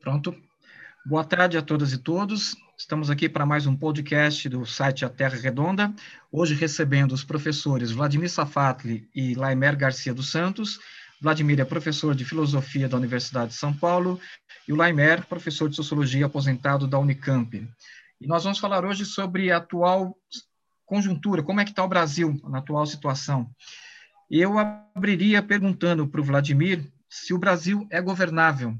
Pronto. Boa tarde a todas e todos. Estamos aqui para mais um podcast do site A Terra Redonda. Hoje recebendo os professores Vladimir Safatli e Laimer Garcia dos Santos. Vladimir é professor de filosofia da Universidade de São Paulo e o Laimer, professor de sociologia aposentado da Unicamp. E nós vamos falar hoje sobre a atual conjuntura, como é que está o Brasil na atual situação. Eu abriria perguntando para o Vladimir se o Brasil é governável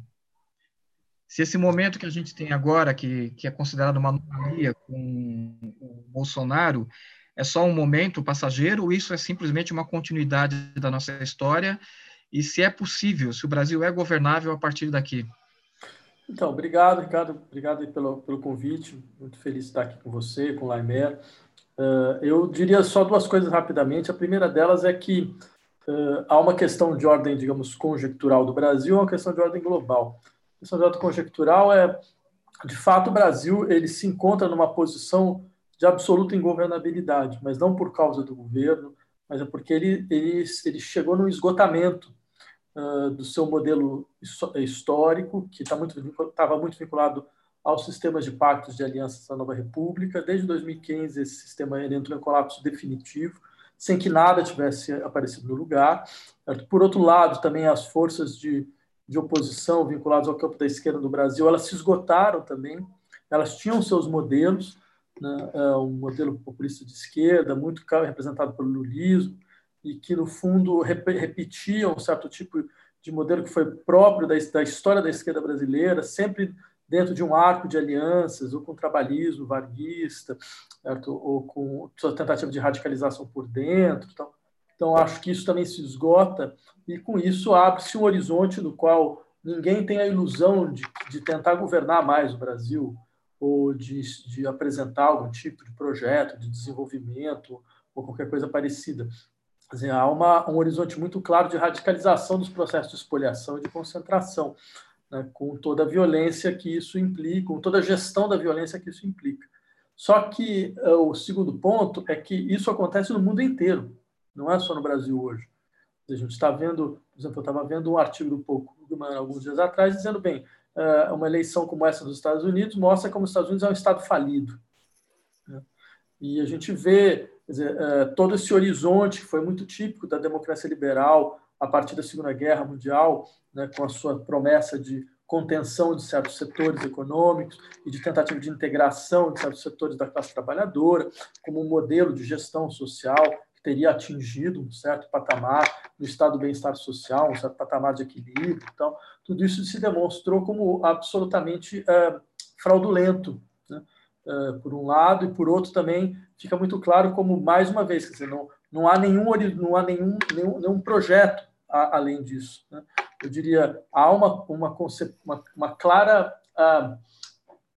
se esse momento que a gente tem agora, que, que é considerado uma anomalia com o Bolsonaro, é só um momento passageiro ou isso é simplesmente uma continuidade da nossa história? E se é possível, se o Brasil é governável a partir daqui? Então, obrigado, Ricardo. Obrigado pelo, pelo convite. Muito feliz de estar aqui com você, com o Laimer. Uh, eu diria só duas coisas rapidamente. A primeira delas é que uh, há uma questão de ordem, digamos, conjectural do Brasil, uma questão de ordem global questão de conjectural é, de fato, o Brasil ele se encontra numa posição de absoluta ingovernabilidade, mas não por causa do governo, mas é porque ele, ele, ele chegou no esgotamento uh, do seu modelo histórico, que tá muito, estava muito vinculado aos sistemas de pactos de alianças da Nova República. Desde 2015, esse sistema entrou em colapso definitivo, sem que nada tivesse aparecido no lugar. Por outro lado, também as forças de de oposição vinculados ao campo da esquerda do Brasil, elas se esgotaram também. Elas tinham seus modelos, né, é, um modelo populista de esquerda, muito representado pelo lulismo, e que, no fundo, repetia um certo tipo de modelo que foi próprio da, da história da esquerda brasileira, sempre dentro de um arco de alianças, ou com trabalhismo varguista, certo? ou com sua tentativa de radicalização por dentro. Então, então, acho que isso também se esgota e com isso abre-se um horizonte no qual ninguém tem a ilusão de, de tentar governar mais o Brasil ou de, de apresentar algum tipo de projeto de desenvolvimento ou qualquer coisa parecida. Dizer, há uma, um horizonte muito claro de radicalização dos processos de espoliação e de concentração, né, com toda a violência que isso implica, com toda a gestão da violência que isso implica. Só que uh, o segundo ponto é que isso acontece no mundo inteiro, não é só no Brasil hoje. A gente está vendo, por exemplo, eu estava vendo um artigo do Pouco alguns dias atrás dizendo bem, eh, uma eleição como essa dos Estados Unidos mostra como os Estados Unidos é um estado falido. Né? E a gente vê dizer, eh, todo esse horizonte que foi muito típico da democracia liberal a partir da Segunda Guerra Mundial, né, com a sua promessa de contenção de certos setores econômicos e de tentativa de integração de certos setores da classe trabalhadora, como um modelo de gestão social teria atingido um certo patamar no estado do bem-estar social, um certo patamar de equilíbrio. Então, tudo isso se demonstrou como absolutamente é, fraudulento, né? é, por um lado, e por outro também fica muito claro como, mais uma vez, quer dizer, não, não há nenhum, não há nenhum, nenhum, nenhum projeto além disso. Né? Eu diria, há uma, uma, uma, uma clara uh,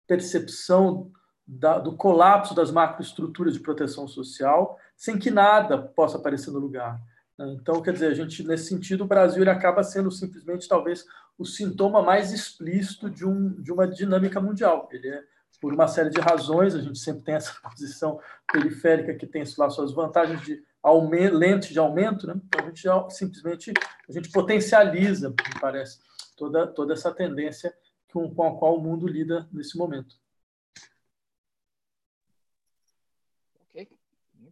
percepção da, do colapso das macroestruturas de proteção social, sem que nada possa aparecer no lugar. Né? Então, quer dizer, a gente, nesse sentido, o Brasil acaba sendo simplesmente, talvez, o sintoma mais explícito de, um, de uma dinâmica mundial. Ele é, por uma série de razões, a gente sempre tem essa posição periférica que tem lá suas vantagens de aumento, lente de aumento, né? então a gente simplesmente a gente potencializa, me parece, toda, toda essa tendência com a qual o mundo lida nesse momento.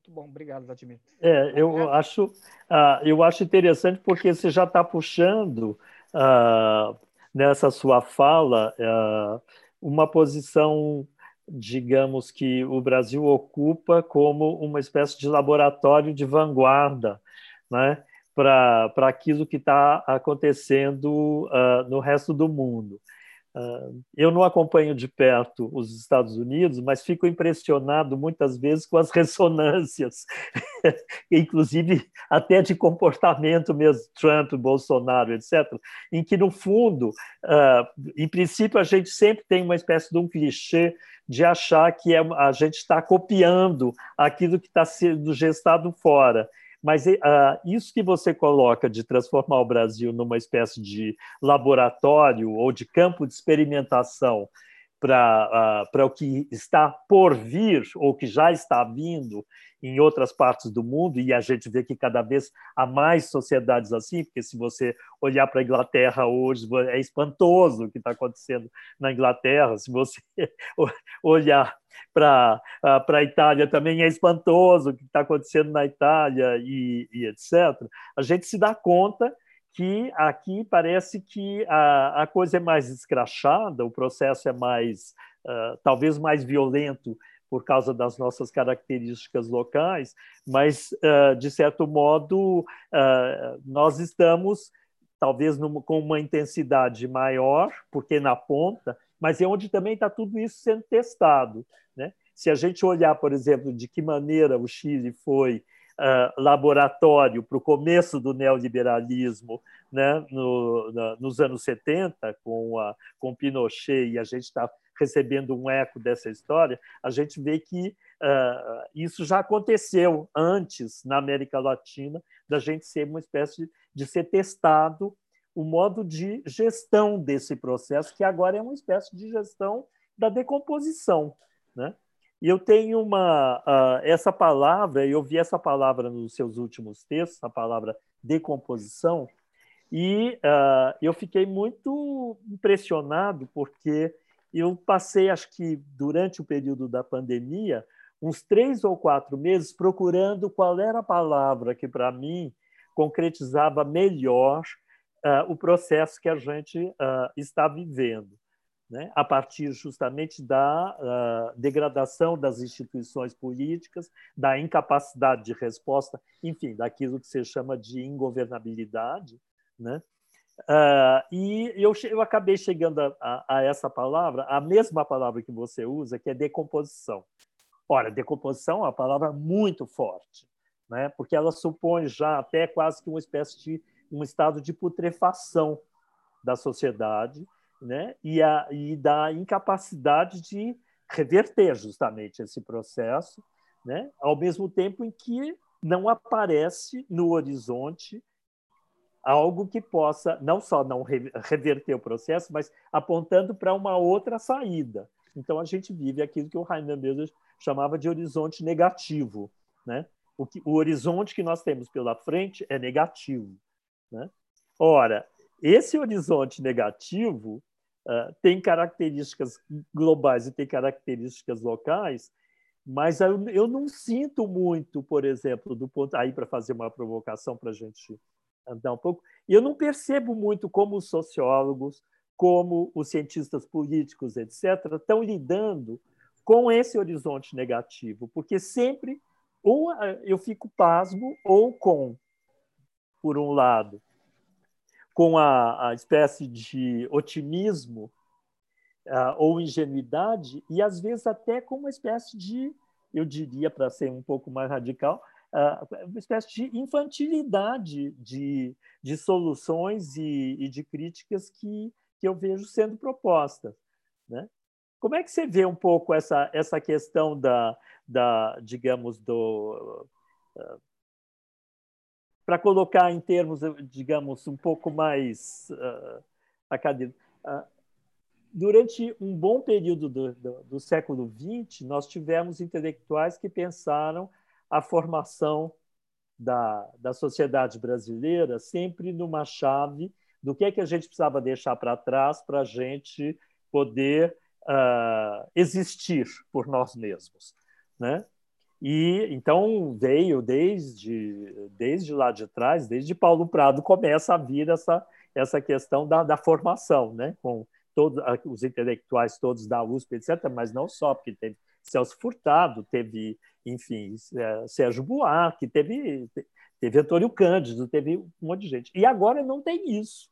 Muito bom, obrigado, Vladimir. É, eu acho, uh, eu acho interessante porque você já está puxando uh, nessa sua fala uh, uma posição, digamos que o Brasil ocupa como uma espécie de laboratório de vanguarda, né? Para aquilo que está acontecendo no resto do mundo. Ah, eu não acompanho de perto os Estados Unidos, mas fico impressionado muitas vezes com as ressonâncias, inclusive até de comportamento mesmo, Trump, Bolsonaro, etc., em que, no fundo, ah, em princípio, a gente sempre tem uma espécie de um clichê de achar que é, a gente está copiando aquilo que está sendo gestado fora. Mas uh, isso que você coloca de transformar o Brasil numa espécie de laboratório ou de campo de experimentação para uh, o que está por vir ou que já está vindo em outras partes do mundo, e a gente vê que cada vez há mais sociedades assim, porque se você olhar para a Inglaterra hoje, é espantoso o que está acontecendo na Inglaterra, se você olhar para a Itália também é espantoso o que está acontecendo na Itália e, e etc. A gente se dá conta que aqui parece que a, a coisa é mais escrachada, o processo é mais, uh, talvez mais violento por causa das nossas características locais, mas, uh, de certo modo, uh, nós estamos, talvez, numa, com uma intensidade maior, porque na ponta, mas é onde também está tudo isso sendo testado. Né? Se a gente olhar, por exemplo, de que maneira o Chile foi uh, laboratório para o começo do neoliberalismo né, no, na, nos anos 70, com, a, com Pinochet, e a gente está recebendo um eco dessa história, a gente vê que uh, isso já aconteceu antes na América Latina, da gente ser uma espécie de, de ser testado o modo de gestão desse processo, que agora é uma espécie de gestão da decomposição. Né? E eu tenho uma uh, essa palavra, eu vi essa palavra nos seus últimos textos, a palavra decomposição, e uh, eu fiquei muito impressionado porque eu passei, acho que durante o período da pandemia, uns três ou quatro meses procurando qual era a palavra que para mim concretizava melhor uh, o processo que a gente está vivendo né, a partir justamente da uh, degradação das instituições políticas, da incapacidade de resposta, enfim, daquilo que se chama de ingovernabilidade. Né? Uh, e eu, eu acabei chegando a, a, a, essa palavra, a mesma palavra que você usa, que é decomposição. Ora, decomposição é uma palavra muito forte, né? porque ela supõe já até quase que uma espécie de um estado de putrefação da sociedade, né? e, a, e da incapacidade de reverter justamente esse processo, né? ao mesmo tempo em que não aparece no horizonte algo que possa não só não reverter o processo, mas apontando para uma outra saída. Então a gente vive aquilo que o Heisenberg chamava de horizonte negativo, né? O, que, o horizonte que nós temos pela frente é negativo, né? Ora, esse horizonte negativo uh, tem características globais e tem características locais, mas eu, eu não sinto muito, por exemplo, do ponto aí para fazer uma provocação para a gente andar um pouco, eu não percebo muito como os sociólogos, como os cientistas políticos, etc., estão lidando com esse horizonte negativo, porque sempre ou eu fico pasmo ou com, por um lado, com a, a espécie de otimismo uh, ou ingenuidade, e às vezes até com uma espécie de, eu diria, para ser um pouco mais radical, uh, uma espécie de infantilidade de, de soluções e, e de críticas que, que eu vejo sendo propostas. Né? Como é que você vê um pouco essa, essa questão da, da digamos, do, uh, para colocar em termos, digamos, um pouco mais uh, acadêmicos. Uh, durante um bom período do, do, do século XX, nós tivemos intelectuais que pensaram a formação da, da sociedade brasileira sempre numa chave do que é que a gente precisava deixar para trás para a gente poder uh, existir por nós mesmos, né? E então veio desde, desde lá de trás, desde Paulo Prado, começa a vir essa, essa questão da, da formação, né? com todos os intelectuais todos da USP, etc., mas não só, porque teve Celso Furtado, teve, enfim, é, Sérgio Buarque, teve, teve Antônio Cândido, teve um monte de gente. E agora não tem isso.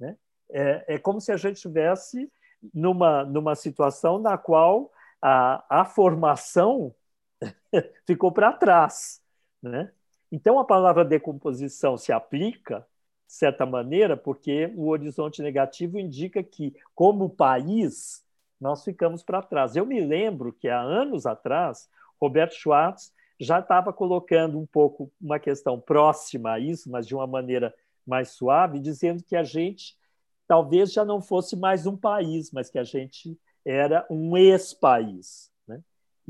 Né? É, é como se a gente estivesse numa, numa situação na qual a, a formação ficou para trás. Né? Então, a palavra decomposição se aplica, de certa maneira, porque o horizonte negativo indica que, como país, nós ficamos para trás. Eu me lembro que, há anos atrás, Roberto Schwartz já estava colocando um pouco uma questão próxima a isso, mas de uma maneira mais suave, dizendo que a gente talvez já não fosse mais um país, mas que a gente era um ex-país.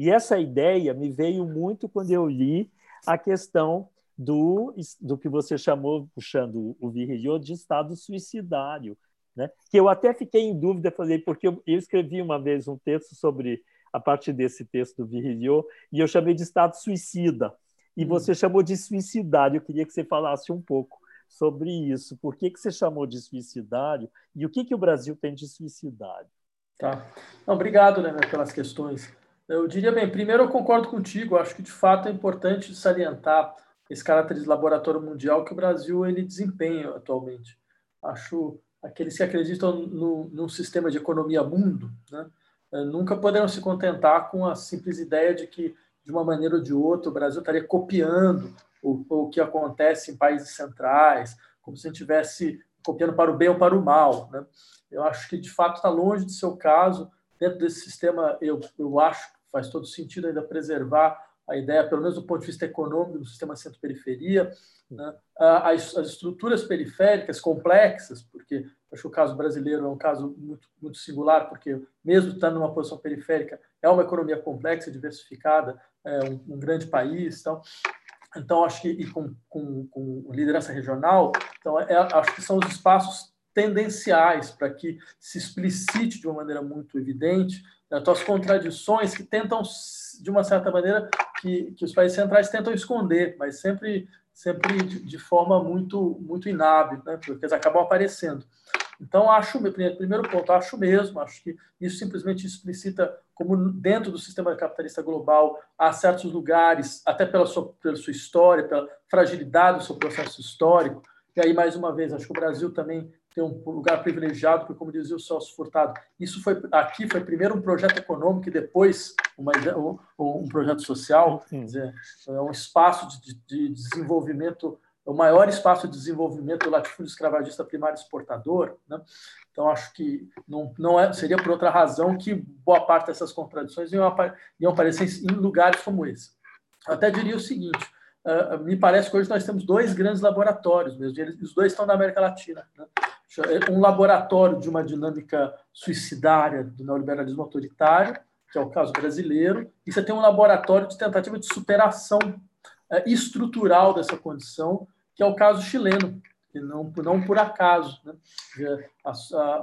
E essa ideia me veio muito quando eu li a questão do, do que você chamou, puxando o Virgilio, de Estado suicidário. Né? Que eu até fiquei em dúvida, falei, porque eu, eu escrevi uma vez um texto sobre, a partir desse texto do Virgilio, e eu chamei de Estado suicida. E hum. você chamou de suicidário. Eu queria que você falasse um pouco sobre isso. Por que, que você chamou de suicidário e o que, que o Brasil tem de suicidário? Tá. Não, obrigado, né, pelas questões. Eu diria bem, primeiro eu concordo contigo, acho que de fato é importante salientar esse caráter de laboratório mundial que o Brasil ele desempenha atualmente. Acho aqueles que acreditam no, num sistema de economia mundo, né, eh, nunca poderão se contentar com a simples ideia de que de uma maneira ou de outra o Brasil estaria copiando o, o que acontece em países centrais, como se a gente estivesse copiando para o bem ou para o mal. Né? Eu acho que, de fato, está longe de ser o caso. Dentro desse sistema, eu, eu acho faz todo sentido ainda preservar a ideia, pelo menos do ponto de vista econômico, do sistema centro-periferia. Né? As, as, estruturas periféricas complexas, porque acho que o caso brasileiro é um caso muito, muito singular, porque mesmo estando numa posição periférica, é uma economia complexa, diversificada, é um, um grande país. Então, então, acho que e com, com, com liderança regional, então, é, acho que são os espaços tendenciais para que se explicite de uma maneira muito evidente né, as contradições que tentam, de uma certa maneira, que, que os países centrais tentam esconder, mas sempre, sempre de, de forma muito, muito inábil, né, porque eles acabam aparecendo. Então, acho, primeiro ponto, acho mesmo, acho que isso simplesmente explicita como dentro do sistema capitalista global há certos lugares, até pela sua, pela sua história, pela fragilidade do seu processo histórico, e aí, mais uma vez, acho que o Brasil também tem um lugar privilegiado, porque, como dizia o Celso Furtado, isso foi aqui foi primeiro um projeto econômico e depois uma, um, projeto social, quer dizer, é um espaço de, de desenvolvimento o maior espaço de desenvolvimento do latifúndio escravagista primário exportador. Né? Então, acho que não, não é, seria por outra razão que boa parte dessas contradições iam, iam aparecer em lugares como esse. Eu até diria o seguinte: uh, me parece que hoje nós temos dois grandes laboratórios mesmo, eles, os dois estão na América Latina. Né? Um laboratório de uma dinâmica suicidária do neoliberalismo autoritário, que é o caso brasileiro, e você tem um laboratório de tentativa de superação é, estrutural dessa condição, que é o caso chileno, que não, não por acaso. Né?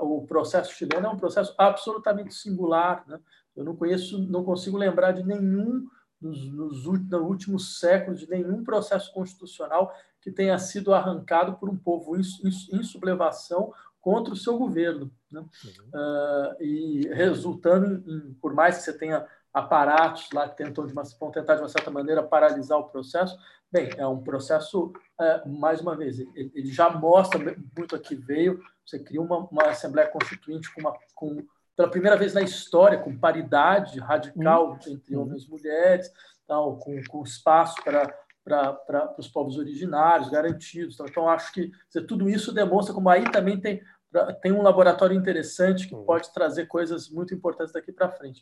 O processo chileno é um processo absolutamente singular. Né? Eu não conheço, não consigo lembrar de nenhum nos, nos últimos séculos, de nenhum processo constitucional que tenha sido arrancado por um povo em, sublevação contra o seu governo. Né? Uhum. Uh, e resultando, em, por mais que você tenha aparatos lá que tentam, de uma, vão tentar, de uma certa maneira, paralisar o processo. Bem, é um processo, é, mais uma vez, ele, ele, já mostra muito aqui veio, você cria uma, uma Assembleia Constituinte com, uma, com, pela primeira vez na história, com paridade radical uhum. entre homens e mulheres, tal, com, com espaço para para os povos originários garantidos. Então, então acho que dizer, tudo isso demonstra como aí também tem, tem um laboratório interessante que pode trazer coisas muito importantes daqui para frente.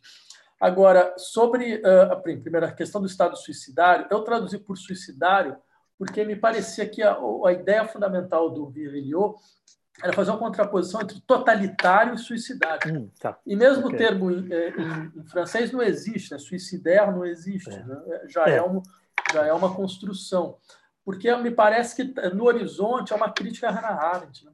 Agora, sobre uh, a primeira questão do estado suicidário, eu traduzi por suicidário porque me parecia que a, a ideia fundamental do Virilio era fazer uma contraposição entre totalitário e suicidário. Hum, tá. E mesmo okay. o termo em, em, em, francês não existe, né? suicidaire não existe, é. Né? É, já, é. é um, já é uma construção. Porque me parece que no horizonte é uma crítica a Hannah Arendt. Né?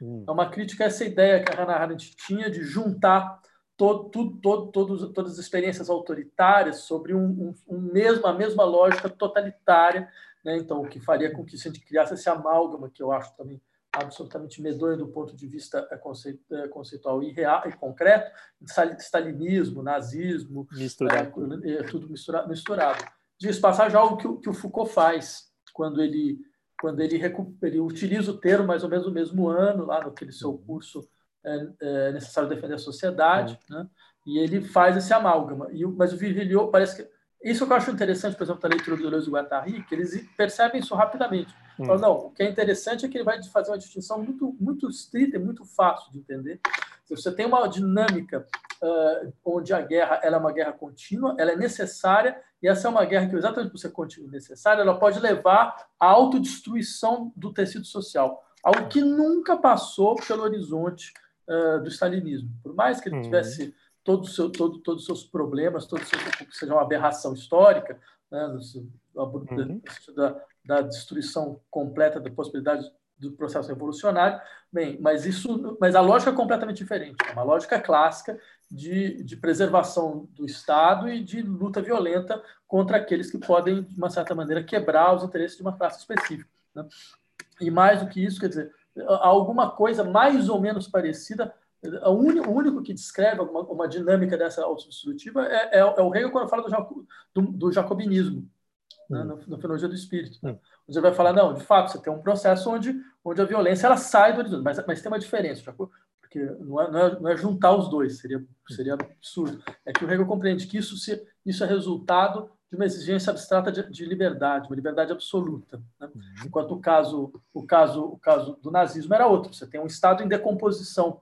Hum. É uma crítica a essa ideia que a Hannah Arendt tinha de juntar todo, todo, todo, todas as experiências autoritárias sobre um, um, um, mesmo, a mesma lógica totalitária, né? então o que faria com que se a gente criasse esse amálgama, que eu acho também absolutamente medonho do ponto de vista é, é, conceitual e real e concreto, stalinismo, nazismo, misturado. É, tudo misturado. misturado. Diz passagem algo que, que o Foucault faz quando ele quando ele, ele utiliza o termo mais ou menos no mesmo ano lá naquele seu curso é, é necessário defender a sociedade, é. né? e ele faz esse amálgama. E, mas o Virgilio parece que. Isso que eu acho interessante, por exemplo, da leitura do Deleuze e Guattari, que eles percebem isso rapidamente. Hum. Falam, não, o que é interessante é que ele vai fazer uma distinção muito, muito estrita e muito fácil de entender. Você tem uma dinâmica uh, onde a guerra ela é uma guerra contínua, ela é necessária, e essa é uma guerra que, exatamente por ser contínua e necessária, ela pode levar à autodestruição do tecido social, algo que nunca passou pelo horizonte uh, do stalinismo. Por mais que ele hum. tivesse todos seu, todo, todos os seus problemas, todos os seus, que seja uma aberração histórica, né, uhum. da, da destruição completa da possibilidade do processo revolucionário. Bem, mas isso, mas a lógica é completamente diferente. É uma lógica clássica de, de preservação do Estado e de luta violenta contra aqueles que podem, de uma certa maneira, quebrar os interesses de uma classe específica. Né? E mais do que isso, quer dizer, alguma coisa mais ou menos parecida. O único, que descreve uma, uma dinâmica dessa autodestrutiva é, é, é, o Hegel quando fala do, do, do jacobinismo, né, hum. Filologia do Espírito. Né? Você vai falar, não, de fato, você tem um processo onde, onde a violência ela sai do horizonte, mas, mas tem uma diferença, porque não é, não, é, não é juntar os dois, seria, seria absurdo. É que o Hegel compreende que isso, se, isso é resultado de uma exigência abstrata de, de liberdade, uma liberdade absoluta. Né? Uhum. Enquanto o caso, o, caso, o caso do nazismo era outro, você tem um Estado em decomposição.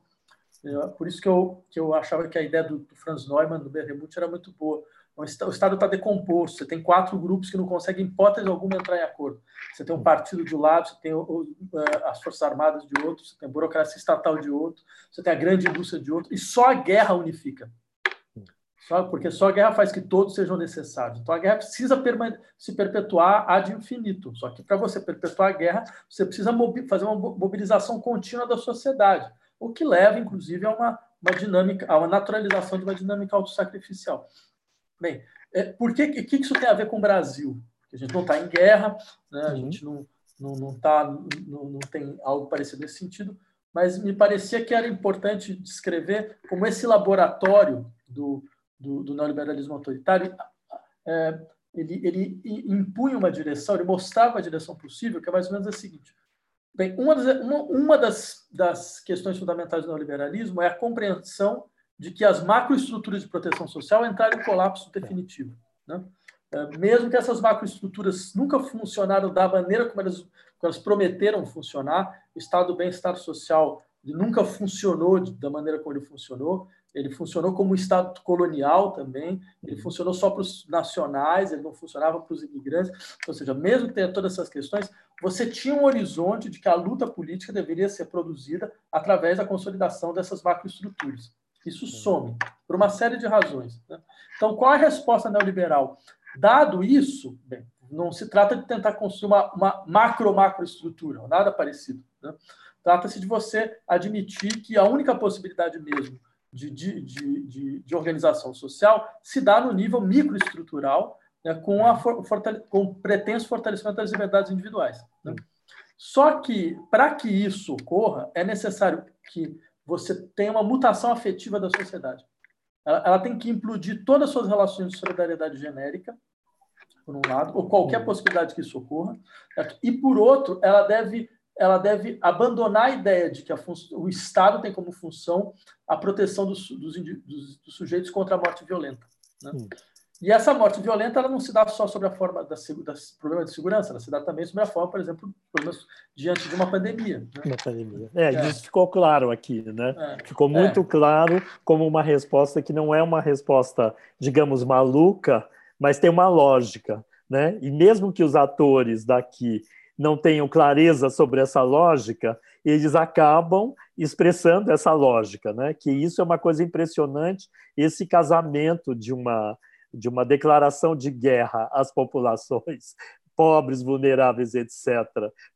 É, por isso que eu, que eu achava que a ideia do, do Franz Neumann, do Behemoth, era muito boa. O Estado está decomposto, você tem quatro grupos que não conseguem, em hipótese alguma, entrar em acordo. Você tem um partido de um lado, você tem as Forças Armadas de outro, você tem a burocracia estatal de outro, você tem a grande indústria de outro, e só a guerra unifica. Só, porque só a guerra faz que todos sejam necessários. Então a guerra precisa se perpetuar ad infinito. Só que para você perpetuar a guerra, você precisa fazer uma mobilização contínua da sociedade, o que leva, inclusive, a uma, uma dinâmica, a uma naturalização de uma dinâmica autossacrificial. Bem, é, por que, que, isso tem a ver com o Brasil? Porque a gente não está em guerra, né? a gente não, não, não, tá, não, não tem algo parecido nesse sentido, mas me parecia que era importante descrever como esse laboratório do, do, do neoliberalismo autoritário, é, ele, ele impunha uma direção, ele mostrava uma direção possível, que é mais ou menos a seguinte. Bem, uma das, uma, uma das, das questões fundamentais do neoliberalismo é a compreensão de que as macroestruturas de proteção social entraram em colapso definitivo. Né? É, mesmo que essas macroestruturas nunca funcionaram da maneira como elas, como elas prometeram funcionar, o estado do bem-estar social nunca funcionou da maneira como ele funcionou, ele funcionou como Estado colonial também, ele funcionou só para os nacionais, ele não funcionava para os imigrantes. Ou seja, mesmo que tenha todas essas questões, você tinha um horizonte de que a luta política deveria ser produzida através da consolidação dessas macroestruturas. Isso some, por uma série de razões. Né? Então, qual é a resposta neoliberal? Dado isso, bem, não se trata de tentar construir uma, uma macro-macroestrutura, nada parecido. Né? Trata-se de você admitir que a única possibilidade mesmo de, de, de, de, organização social se dá no nível microestrutural, né, com, a fortale, com pretenso fortalecimento das liberdades individuais. Né? Só que, para que isso ocorra, é necessário que você tenha uma mutação afetiva da sociedade. Ela, ela tem que implodir todas as suas relações de solidariedade genérica, por um lado, ou qualquer possibilidade que isso ocorra, e, por outro, ela deve ela deve abandonar a ideia de que o Estado tem como função a proteção dos, dos, dos, dos sujeitos contra a morte violenta. Né? E essa morte violenta ela não se dá só sobre a forma da, da problema de segurança, ela se dá também sobre a forma, por exemplo, problemas diante de uma pandemia. Né? Uma pandemia. É, é, isso ficou claro aqui, né? É. Ficou muito é. claro como uma resposta que não é uma resposta, digamos, maluca, mas tem uma lógica, né? E mesmo que os atores daqui não tenham clareza sobre essa lógica, eles acabam expressando essa lógica, né? Que isso é uma coisa impressionante, esse casamento de uma de uma declaração de guerra às populações pobres, vulneráveis, etc.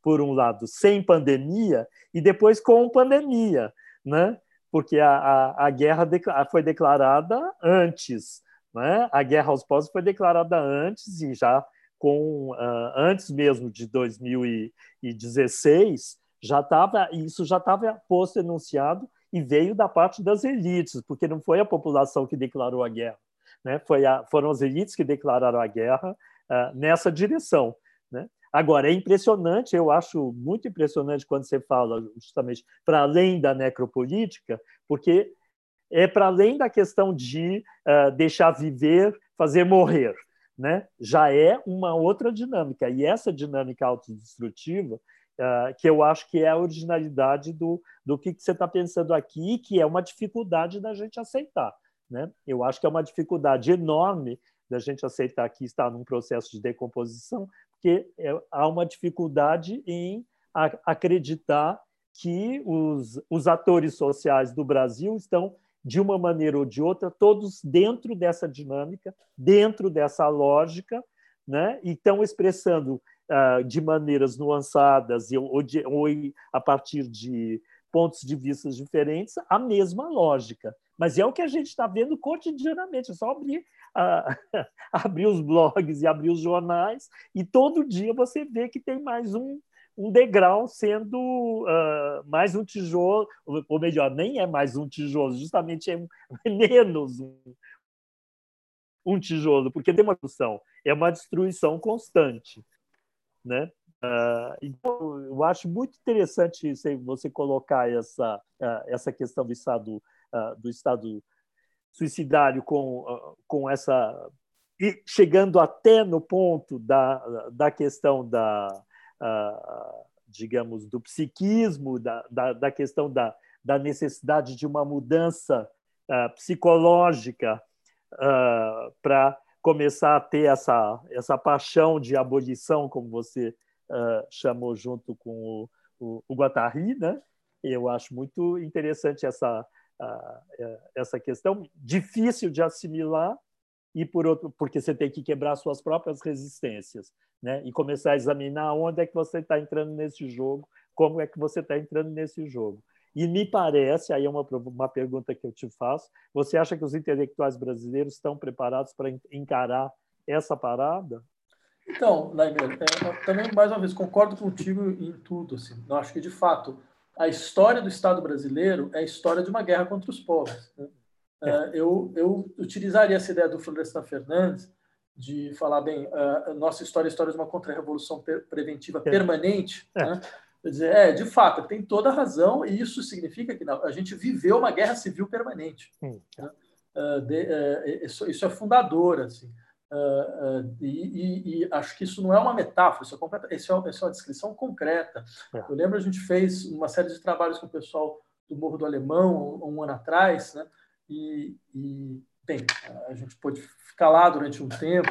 Por um lado, sem pandemia e depois com pandemia, né? Porque a, a, a guerra foi declarada antes, né? A guerra aos povos foi declarada antes e já com uh, antes mesmo de 2016 já estava isso já estava posto enunciado e veio da parte das elites porque não foi a população que declarou a guerra né foi a, foram as elites que declararam a guerra uh, nessa direção né agora é impressionante eu acho muito impressionante quando você fala justamente para além da necropolítica porque é para além da questão de uh, deixar viver fazer morrer né, já é uma outra dinâmica. E essa dinâmica autodestrutiva, uh, que eu acho que é a originalidade do, do que, que você está pensando aqui, que é uma dificuldade da gente aceitar. Né? Eu acho que é uma dificuldade enorme da gente aceitar que está num processo de decomposição, porque é, há uma dificuldade em acreditar que os, os atores sociais do Brasil estão de uma maneira ou de outra, todos dentro dessa dinâmica, dentro dessa lógica, né? e estão expressando uh, de maneiras nuançadas ou, de, ou a partir de pontos de vista diferentes a mesma lógica. Mas é o que a gente está vendo cotidianamente, é só abrir, uh, abrir os blogs e abrir os jornais, e todo dia você vê que tem mais um, um degrau sendo uh, mais um tijolo, ou melhor, nem é mais um tijolo, justamente é menos um, um tijolo, porque tem uma discussão, é uma destruição constante. Né? Uh, então, eu acho muito interessante você colocar essa, uh, essa questão do Estado, do estado suicidário com, com essa. e chegando até no ponto da, da questão da, digamos, do psiquismo, da, da, da, questão da, da necessidade de uma mudança psicológica para começar a ter essa, essa paixão de abolição, como você uh, chamou junto com o, o, o, Guattari, né? Eu acho muito interessante essa, uh, essa questão, difícil de assimilar, e por outro, porque você tem que quebrar suas próprias resistências, né? E começar a examinar onde é que você está entrando nesse jogo, como é que você está entrando nesse jogo. E me parece, aí é uma, uma pergunta que eu te faço, você acha que os intelectuais brasileiros estão preparados para encarar essa parada? Então, é, também, mais uma vez, concordo contigo em tudo. Assim. Eu acho que, de fato, a história do Estado brasileiro é a história de uma guerra contra os povos. Né? É. é eu, eu utilizaria essa ideia do Florestan Fernandes de falar, bem, a nossa história é a história de uma contra-revolução preventiva é. permanente, é. né? Quer dizer, é, de fato, tem toda a razão, e isso significa que não, a gente viveu uma guerra civil permanente. Né? Uh, de, uh, isso, isso, é fundador, assim. Uh, e, e, e, acho que isso não é uma metáfora, isso é, completa, isso é, isso é uma descrição concreta. É. Eu lembro a gente fez uma série de trabalhos com o pessoal do Morro do Alemão um, um ano atrás, né? E, e, bem, a gente pôde ficar lá durante um tempo,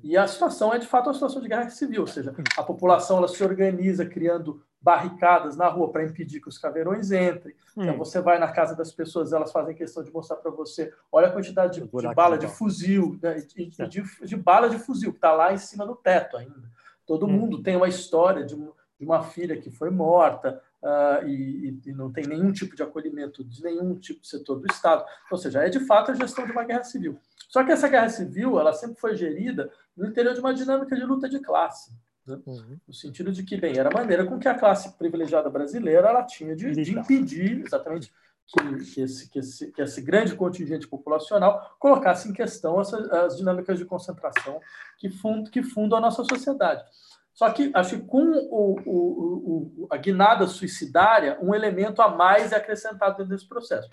e a situação é de fato uma situação de guerra civil, ou seja, a população ela se organiza criando barricadas na rua para impedir que os caveirões entrem. Hum. Então você vai na casa das pessoas, elas fazem questão de mostrar para você, olha a quantidade de, de bala de fuzil, né, de, de, de, bala de fuzil que está lá em cima do teto ainda. Todo hum. mundo tem uma história de, de uma filha que foi morta uh, e, e, não tem nenhum tipo de acolhimento de nenhum tipo de setor do Estado. Ou seja, é de fato a gestão de uma guerra civil. Só que essa guerra civil, ela sempre foi gerida no interior de uma dinâmica de luta de classe. Né? Uhum. No sentido de que, bem, era a maneira com que a classe privilegiada brasileira ela tinha de, de impedir exatamente que, que, esse, que, esse, que esse grande contingente populacional colocasse em questão essas, as dinâmicas de concentração que, fund, que fundam a nossa sociedade. Só que acho que com o, o, o, a guinada suicidária, um elemento a mais é acrescentado dentro desse processo.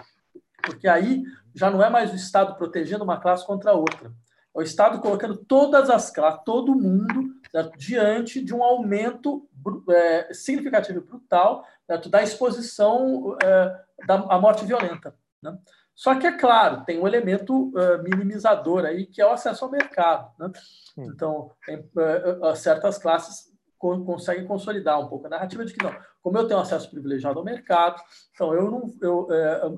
Porque aí já não é mais o Estado protegendo uma classe contra a outra. É o Estado colocando todas as classes, todo mundo, certo? diante de um aumento é, significativo e brutal certo? da exposição é, da à morte violenta. Né? Só que, é claro, tem um elemento uh, minimizador aí, que é o acesso ao mercado. Né? Então, tem, uh, certas classes co conseguem consolidar um pouco a narrativa de que, não, como eu tenho acesso privilegiado ao mercado, então eu não, eu,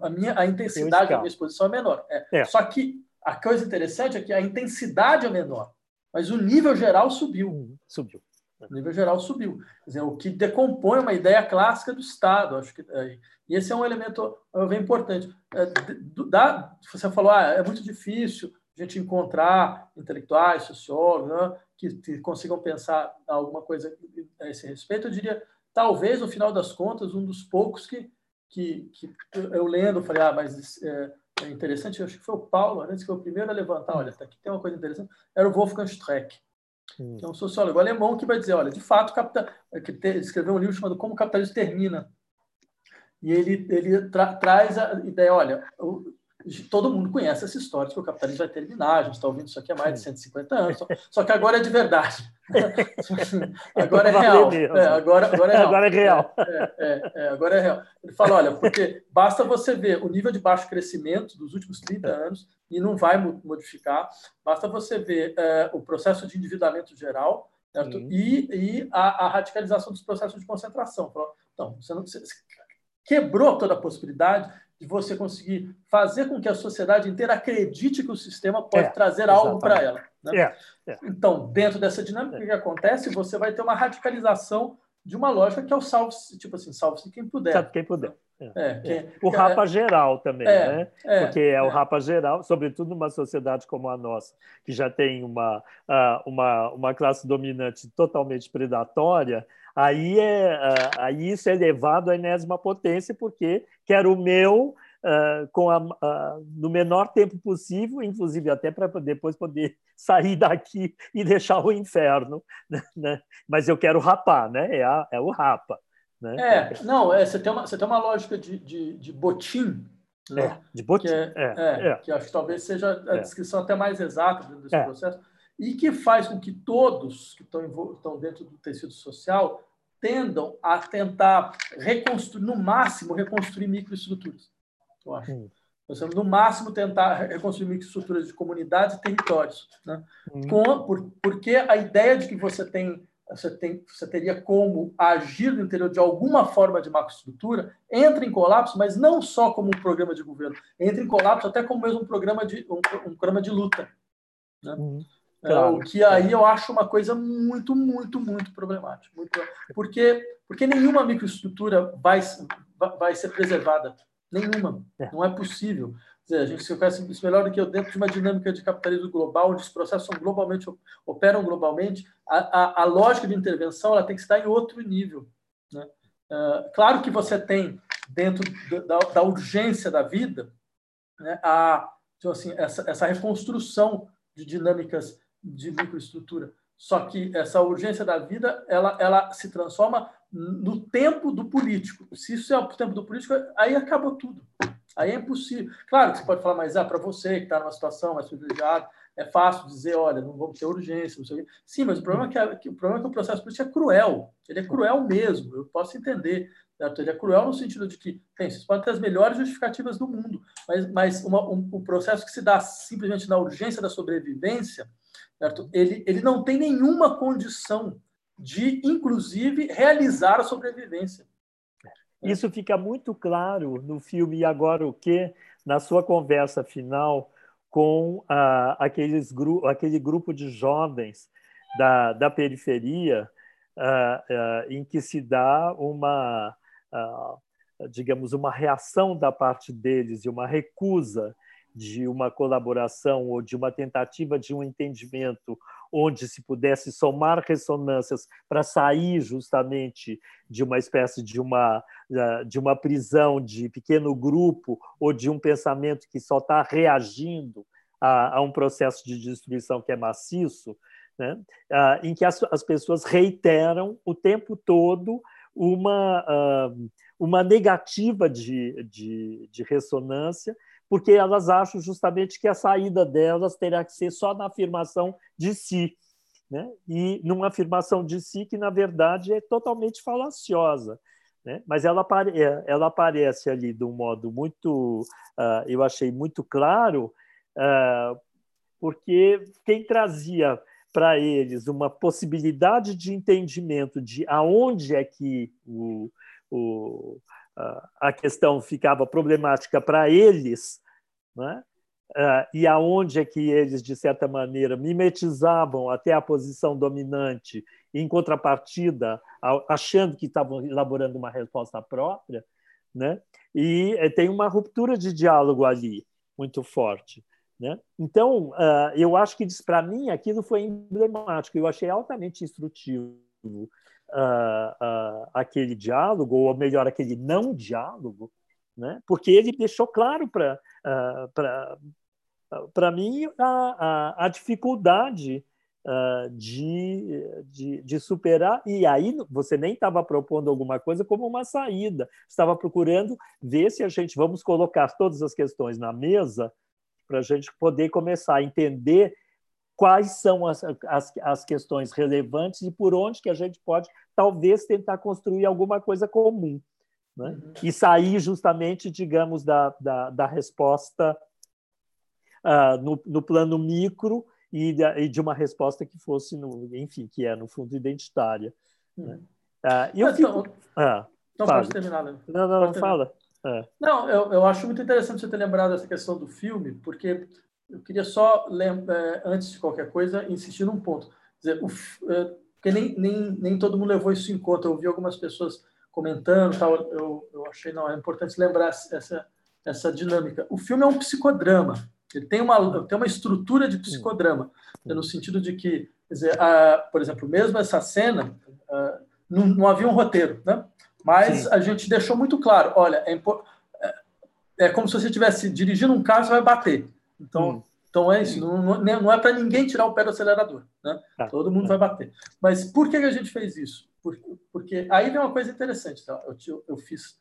a, minha, a intensidade da minha exposição é menor. É. É. Só que a coisa interessante é que a intensidade é menor, mas o nível geral subiu. Hum, subiu. O nível geral subiu. Quer dizer, o que decompõe uma ideia clássica do Estado. Acho que, é, e esse é um elemento bem importante. É, da, você falou, ah, é muito difícil a gente encontrar intelectuais, sociólogos, né, que, que, consigam pensar alguma coisa a esse respeito. Eu diria, talvez, no final das contas, um dos poucos que, que, que eu lendo, falei, ah, mas é, é interessante, acho que foi o Paulo antes que foi o primeiro a levantar, olha, tá aqui tem uma coisa interessante, era o Wolfgang Streck, hum. que é um sociólogo alemão que vai dizer, olha, de fato, capital, que escreveu um livro chamado Como o Capitalismo Termina. E ele, ele tra traz a ideia, olha, todo mundo conhece essa história de que o capitalismo vai terminar, a gente está ouvindo isso aqui há mais de 150 anos, só, só que agora é de verdade. agora é real. É, agora, agora é real. Agora é real. É, é, é, agora é real. Ele fala, olha, porque basta você ver o nível de baixo crescimento dos últimos 30 anos e não vai modificar, basta você ver é, o processo de endividamento geral e, e a, a, radicalização dos processos de concentração. Então, você, não, você quebrou toda a possibilidade de você conseguir fazer com que a sociedade inteira acredite que o sistema pode é, trazer algo para ela. Né? É, é. Então, dentro dessa dinâmica, o que acontece? Você vai ter uma radicalização de uma lógica que é o salve, tipo assim, salve-se quem puder. Salve quem puder. É, é, é. o rapa geral também, é, né? É, Porque é, o rapa geral, sobretudo numa sociedade como a nossa, que já tem uma, uma, uma classe dominante totalmente predatória, aí, é, aí isso é levado à enésima potência, porque quer o meu uh, com a, uh, no menor tempo possível, inclusive até para depois poder sair daqui e deixar o inferno. Né? né? Mas eu quero rapar, né? É, a, é o rapa. Né? É, não, é, você, tem uma, você tem uma lógica de, de, de botim. Né? É, de botim. Que, é, é, é, que acho que talvez seja a é. descrição até mais exata desse processo, e que faz com que todos que estão, estão dentro do tecido social tendam a tentar reconstruir, no máximo, reconstruir microestruturas eu acho. Hum. No máximo, tentar reconstruir estruturas de comunidades e territórios. Né? Hum. Com, por, porque a ideia de que você tem, você tem você teria como agir no interior de alguma forma de macroestrutura entra em colapso, mas não só como um programa de governo, entra em colapso até como mesmo um programa de, um, um programa de luta. Né? Hum. Claro, o que aí eu acho uma coisa muito, muito, muito problemática. Muito, porque, porque nenhuma microestrutura vai, vai ser preservada Nenhuma. É. Não é possível. Dizer, a gente se conhece isso melhor do que eu dentro de uma dinâmica de capitalismo global, onde os processos são globalmente, operam globalmente. A, a, a lógica de intervenção ela tem que estar em outro nível. Né? Uh, claro que você tem, dentro da, da urgência da vida, né, a, então, assim, essa, essa reconstrução de dinâmicas de microestrutura. Só que essa urgência da vida ela, ela se transforma no tempo do político. Se isso é o tempo do político, aí acabou tudo. Aí é impossível. Claro que você pode falar, mas ah, para você que está numa situação mais privilegiada, é fácil dizer, olha, não vamos ter urgência, não sei o quê. Sim, mas o problema, é que, que, o problema é que o processo político é cruel. Ele é cruel mesmo, eu posso entender. Certo? Ele é cruel no sentido de que, tem, vocês podem ter as melhores justificativas do mundo, mas, mas uma, um, um processo que se dá simplesmente na urgência da sobrevivência, certo? Ele, ele não tem nenhuma condição de, inclusive, realizar a sobrevivência. Isso fica muito claro no filme E Agora o Quê? Na sua conversa final com ah, aqueles gru aquele grupo de jovens da, da periferia, ah, ah, em que se dá uma, ah, digamos, uma reação da parte deles e uma recusa de uma colaboração ou de uma tentativa de um entendimento onde se pudesse somar ressonâncias para sair justamente de uma espécie de uma, de uma prisão de pequeno grupo ou de um pensamento que só está reagindo a, a, um processo de destruição que é maciço, né? Ah, em que as, as pessoas reiteram o tempo todo uma, ah, uma negativa de, de, de ressonância porque elas acham justamente que a saída delas terá que ser só na afirmação de si. Né? E numa afirmação de si que, na verdade, é totalmente falaciosa. Né? Mas ela, é, ela aparece ali de um modo muito, uh, eu achei muito claro, uh, porque quem trazia para eles uma possibilidade de entendimento de aonde é que o, o, a questão ficava problemática para eles, né? Uh, e aonde é que eles, de certa maneira, mimetizavam até a posição dominante, em contrapartida, achando que estavam elaborando uma resposta própria, né? e eh, tem uma ruptura de diálogo ali, muito forte. Né? Então, uh, eu acho que, para mim, aquilo foi emblemático, eu achei altamente instrutivo uh, aquele diálogo, ou melhor, aquele não diálogo, né? porque ele deixou claro para uh, para mim a, a, a dificuldade uh, de, de, de, superar, e aí você nem estava propondo alguma coisa como uma saída, estava procurando ver se a gente vamos colocar todas as questões na mesa para a gente poder começar a entender quais são as, as, as questões relevantes e por onde que a gente pode talvez tentar construir alguma coisa comum né? Uhum. e sair justamente, digamos, da, da, da resposta uh, no, no, plano micro e, da, e, de uma resposta que fosse, no, enfim, que é, no fundo, identitária. Né? Uh, eu então, fico... ah, não, pode terminar. Né? Não, não, não fala. É. Não, eu, eu acho muito interessante você ter lembrado essa questão do filme, porque eu queria só, é, antes de qualquer coisa, insistir num ponto. Dizer, o, é, porque nem, nem, nem todo mundo levou isso em conta. Eu vi algumas pessoas comentando, tal, eu, eu achei, não, é importante lembrar essa, essa dinâmica. O filme é um psicodrama. Ele tem uma, tem uma estrutura de psicodrama, no sentido de que, dizer, a, por exemplo, mesmo essa cena, a, não, não, havia um roteiro, né? mas Sim. a gente deixou muito claro: olha, é, é, é, como se você estivesse dirigindo um carro e vai bater. Então, hum. então é isso, não, não é para ninguém tirar o pé do acelerador, né? Tá. Todo mundo vai bater. Mas por que a gente fez isso? Porque aí vem uma coisa interessante. Tá? Eu, eu fiz,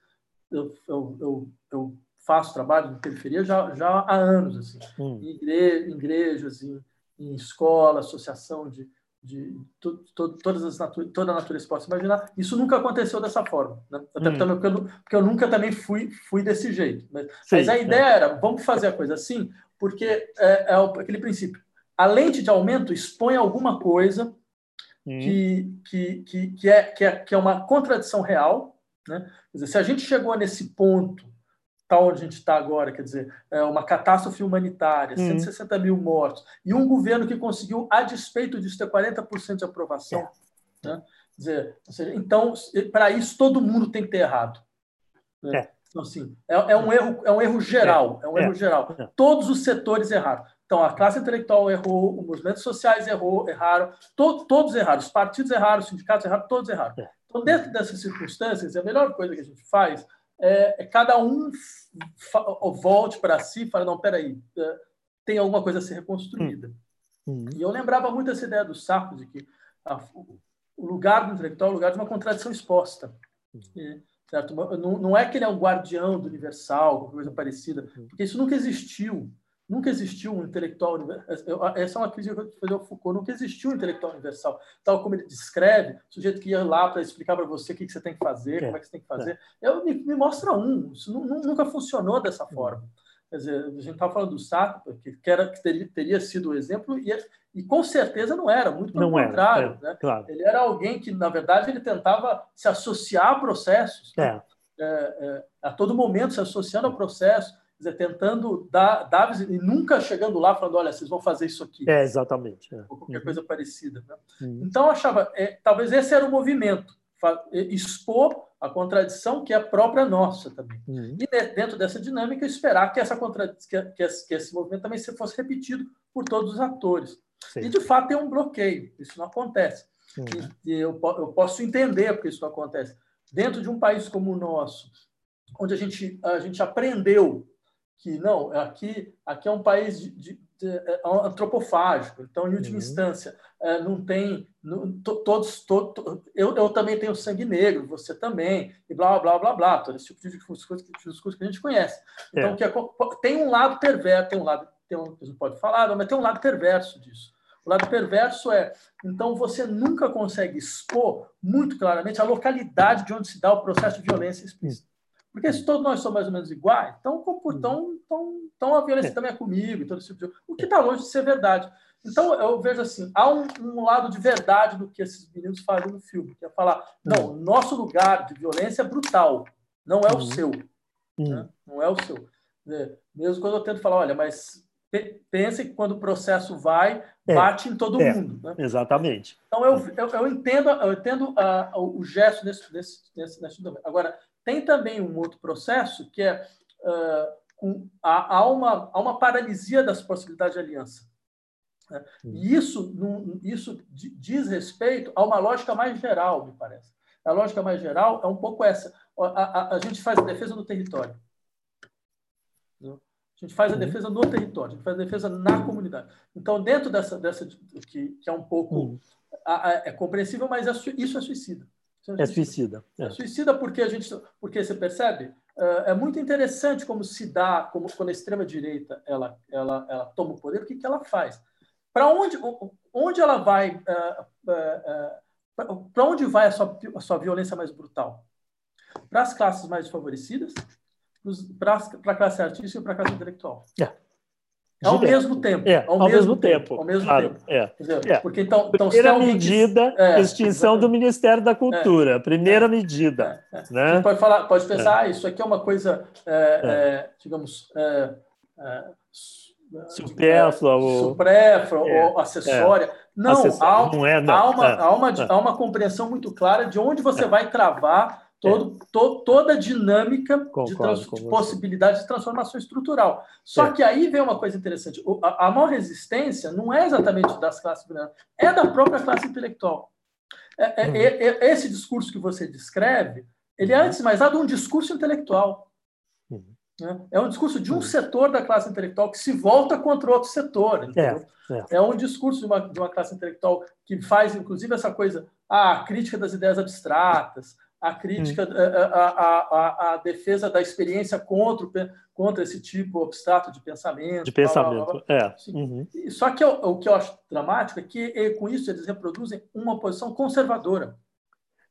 eu, eu, eu, faço trabalho na periferia já, já há anos, assim, hum. em, igre, em igrejas, em, em escola, associação de, de to, to, todas as natu toda a natureza pode se imaginar. Isso nunca aconteceu dessa forma, né? até hum. porque, eu, porque, eu, nunca também fui, fui desse jeito. Mas, Sim, mas a é. ideia era, vamos fazer a coisa assim, porque é, é aquele princípio. A lente de aumento expõe alguma coisa hum. que, que, que, que, é, que, é, que é uma contradição real. Né? Quer dizer, se a gente chegou nesse ponto tal onde a gente está agora, quer dizer, é uma catástrofe humanitária, hum. 160 mil mortos, e um governo que conseguiu, a despeito disso, ter 40% de aprovação. É. Né? Dizer, seja, então, para isso, todo mundo tem que ter errado. Né? É. Então, assim, é, é, um erro, é um erro geral, é, é um erro geral. É. Todos os setores erraram. Então, a classe intelectual errou, os movimentos sociais errou, erraram, to, todos erraram, os partidos erraram, os sindicatos erraram, todos erraram. É. Então, dentro dessas circunstâncias, a melhor coisa que a gente faz é, é cada um volte para si e fale, não, peraí, é, tem alguma coisa a ser reconstruída. Uhum. E eu lembrava muito essa ideia do Sartre, de que a, o lugar do intelectual é o lugar de uma contradição exposta. Uhum. E, certo? Não, não é que ele é um guardião do universal, coisa parecida, uhum. porque isso nunca existiu. Nunca existiu um intelectual universal. Essa é uma crítica que eu fiz ao Foucault. Nunca existiu um intelectual universal. Tal como ele descreve, sujeito que ia lá para explicar para você o que, que, você tem que fazer, é, como é que você tem que fazer. É. Eu, me, me, mostra um. Isso nunca funcionou dessa forma. Quer dizer, a gente estava falando do Sartre, que, era, que teria, teria sido o exemplo, e, e com certeza não era, muito pelo não contrário. Era, é, né? claro. Ele era alguém que, na verdade, ele tentava se associar a processos. É. É, é a todo momento se associando a processos dizer, tentando dar, dar e nunca chegando lá falando, olha, vocês vão fazer isso aqui. É, exatamente. É. Ou qualquer uhum. coisa parecida. Né? Uhum. Então, eu achava, é, talvez esse era o movimento, expor a contradição que é própria nossa também. Uhum. E dentro dessa dinâmica, esperar que, essa que, que, esse, que esse movimento também fosse repetido por todos os atores. Sim. E, de fato, tem um bloqueio. Isso não acontece. Uhum. E eu, eu posso entender porque isso não acontece. Dentro de um país como o nosso, onde a gente, a gente aprendeu que não, aqui, aqui é um país de, de, de, é, é antropofágico, então, em última uhum. instância, é, não tem. Não, todos, to, to, eu, eu também tenho sangue negro, você também, e blá, blá, blá, blá, todo esse tipo de discurso, discurso que a gente conhece. Então, é. que é, tem um lado perverso, tem um lado, tem um, gente pode falar, mas tem um lado perverso disso. O lado perverso é, então, você nunca consegue expor muito claramente a localidade de onde se dá o processo de violência explícita. Porque se todos nós somos mais ou menos iguais, então, então, então, então a violência é. também é comigo, todo tipo de... o que está longe de ser verdade. Então, eu vejo assim, há um, um, lado de verdade do que esses meninos fazem no filme, que é falar, não, hum. nosso lugar de violência é brutal, não é o uhum. seu. Uhum. Né? Não é o seu. É, mesmo quando eu tento falar, olha, mas pense que quando o processo vai, é. bate em todo é. mundo. Né? Exatamente. Então, eu, eu, eu entendo, eu entendo uh, o gesto nesse, nesse, nesse, nesse Agora, tem também um outro processo que é uh, há, uma, há uma paralisia das possibilidades de aliança. Né? E isso, isso diz respeito a uma lógica mais geral, me parece. A lógica mais geral é um pouco essa. A, a, a gente faz a defesa no território. A gente faz a defesa no território, a gente faz a defesa na comunidade. Então, dentro dessa, dessa que, que é um pouco uhum. é compreensível, mas é, isso é suicida. É suicida. É. é suicida porque a gente, porque você percebe, é, é muito interessante como se dá, como quando a extrema direita ela, ela, ela toma o poder, o que, que ela faz? Para onde, onde ela vai? É, para onde vai a sua, a sua violência mais brutal? Para as classes mais desfavorecidas, para a classe artística e para a classe intelectual. É. ao mesmo tempo. É, ao, ao mesmo, mesmo tempo, tempo. Ao mesmo claro, tempo. É, é. Porque então, então primeira medida, é, extinção do Ministério da Cultura. É, primeira medida. É, é. Né? Pode falar, pode pensar, ah, isso aqui é uma coisa, digamos, supérflua, ou... supérflua ou acessória. Não, Há, não é, não. Há, uma, há, uma, há uma compreensão muito clara de onde você vai travar todo, é. to, toda a dinâmica Concordo, de, trans, de possibilidade de transformação estrutural. Só é. que aí vem uma coisa interessante: a, a maior resistência não é exatamente das classes dominantes, é da própria classe intelectual. É, é, uhum. É, esse discurso que você descreve, ele é, uhum. antes de mais nada, um discurso intelectual. Uhum. Né? É um discurso de um uhum. setor da classe intelectual que se volta contra outro setor. É, é. um discurso de uma, de uma classe intelectual que faz, inclusive, essa coisa, ah, a crítica das ideias abstratas, a crítica, a, a, a, a, defesa da experiência contra, contra esse tipo abstrato de pensamento. De pensamento, blá, blá, blá. é. Uhum. Só que o, o, que eu acho dramático é que, com isso, eles reproduzem uma posição conservadora.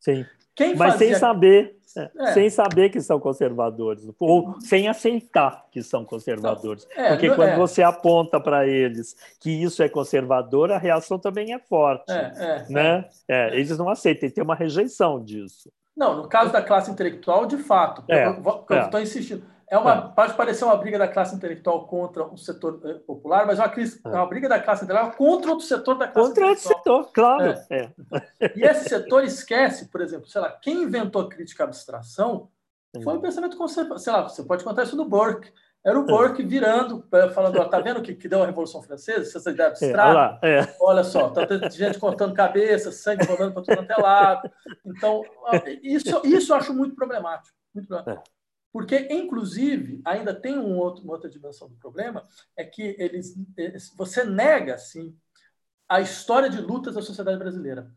Sim. Quem Mas fazia... sem saber, é, é. sem saber que são conservadores, ou sem aceitar que são conservadores. É, Porque quando é. você aponta para eles que isso é conservador, a reação também é forte. É, né? eles não aceitam, tem uma rejeição disso. Não, no caso da classe intelectual, de fato. É, eu estou é. insistindo. É uma, é. Pode parecer uma briga da classe intelectual contra o setor eh, popular, mas é uma, crise, é. uma briga da classe intelectual contra outro setor da classe contra intelectual. Contra outro setor, claro. É. E esse setor esquece, por exemplo, sei lá, quem inventou a crítica à abstração foi o pensamento conservador. Sei lá, você pode contar isso no Burke. Era o Burke virando, falando, ó, tá vendo que, que deu a Revolução Francesa? Ideia abstrata? É, é. Olha só, tá gente cortando cabeça, sangue rolando para todo quanto é lado. Então, isso, isso eu acho muito problemático. Muito problemático. É. Porque, inclusive, ainda tem um outro, uma outra dimensão do problema, é que eles, eles, você nega, assim, a história de lutas da sociedade brasileira.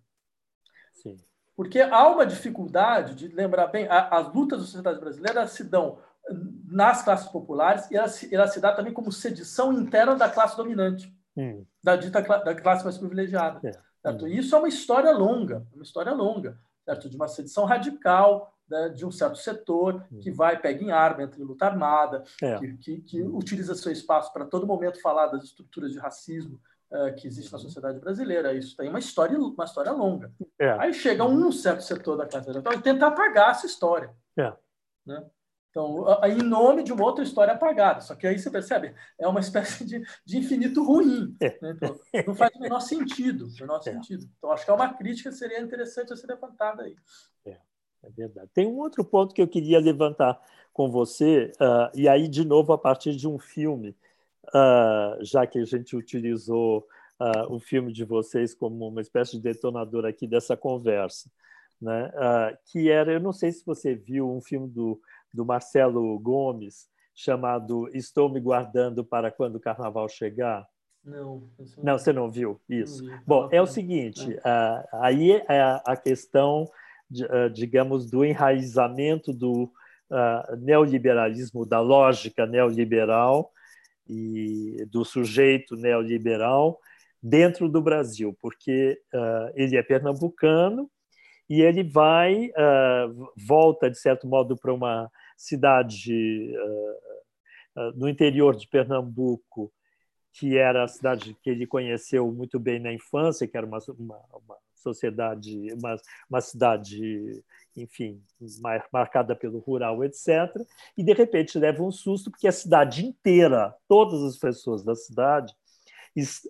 Sim. Porque há uma dificuldade de lembrar bem, as lutas da sociedade brasileira se dão nas classes populares e ela se, ela se dá também como sedição interna da classe dominante, hum. da dita da classe mais privilegiada. É. Hum. Isso é uma história longa, uma história longa, certo? de uma sedição radical né, de um certo setor hum. que vai, pega em arma, entra em luta armada, é. que, que, que hum. utiliza seu espaço para todo momento falar das estruturas de racismo uh, que existe na uhum. sociedade brasileira. Isso tem uma história, uma história longa. É. Aí chega um certo setor da classe eleitoral e tenta apagar essa história. É. Né? Então, em nome de uma outra história apagada. Só que aí você percebe, é uma espécie de, de infinito ruim. É. Né? Então, não faz o menor sentido. Menor é. sentido. Então, acho que é uma crítica que seria interessante a ser levantada aí. É, é verdade. Tem um outro ponto que eu queria levantar com você, uh, e aí, de novo, a partir de um filme, uh, já que a gente utilizou uh, o filme de vocês como uma espécie de detonador aqui dessa conversa, né? que era, eu não sei se você viu um filme do do Marcelo Gomes, chamado Estou me guardando para quando o carnaval chegar? Não. Não, você não viu isso. Não Bom, é o seguinte, uh, aí é a questão, uh, digamos, do enraizamento do neoliberalismo, da lógica neoliberal e do sujeito neoliberal dentro do Brasil, porque ele é pernambucano e ele vai, volta, de certo modo, para uma cidade uh, uh, no interior de Pernambuco, que era a cidade que ele conheceu muito bem na infância, que era uma, uma, uma sociedade, uma, uma cidade, enfim, marcada pelo rural, etc. E, de repente, leva um susto, porque a cidade inteira, todas as pessoas da cidade,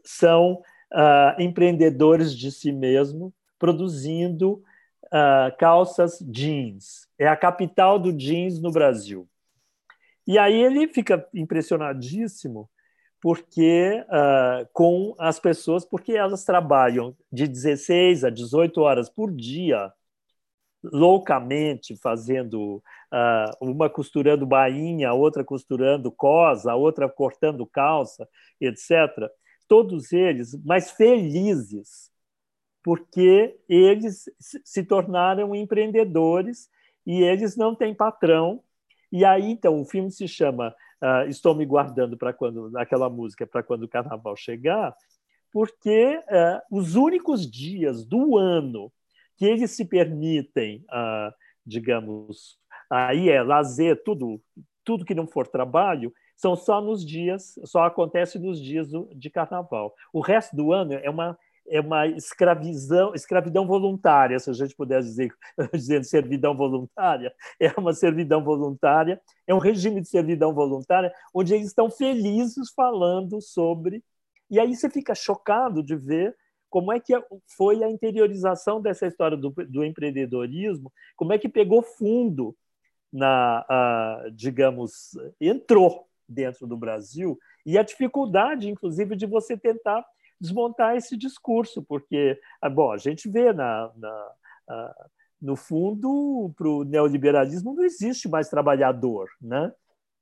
são uh, empreendedores de si mesmo, produzindo uh, calças jeans. É a capital do jeans no Brasil. E aí ele fica impressionadíssimo porque uh, com as pessoas, porque elas trabalham de 16 a 18 horas por dia, loucamente fazendo uh, uma costurando bainha, outra costurando cosa, outra cortando calça, etc. Todos eles, mas felizes, porque eles se tornaram empreendedores e eles não têm patrão. E aí, então, o filme se chama uh, Estou Me Guardando para quando aquela música para quando o carnaval chegar, porque uh, os únicos dias do ano que eles se permitem, uh, digamos, aí é lazer, tudo, tudo que não for trabalho, são só nos dias, só acontece nos dias de carnaval. O resto do ano é uma é uma escravidão, escravidão voluntária, se a gente puder dizer, dizendo servidão voluntária, é uma servidão voluntária, é um regime de servidão voluntária onde eles estão felizes falando sobre e aí você fica chocado de ver como é que foi a interiorização dessa história do, do empreendedorismo, como é que pegou fundo na, uh, digamos, entrou dentro do Brasil e a dificuldade, inclusive, de você tentar desmontar esse discurso, porque, ah, bom, a gente vê na, na uh, no fundo, para o neoliberalismo não existe mais trabalhador, né?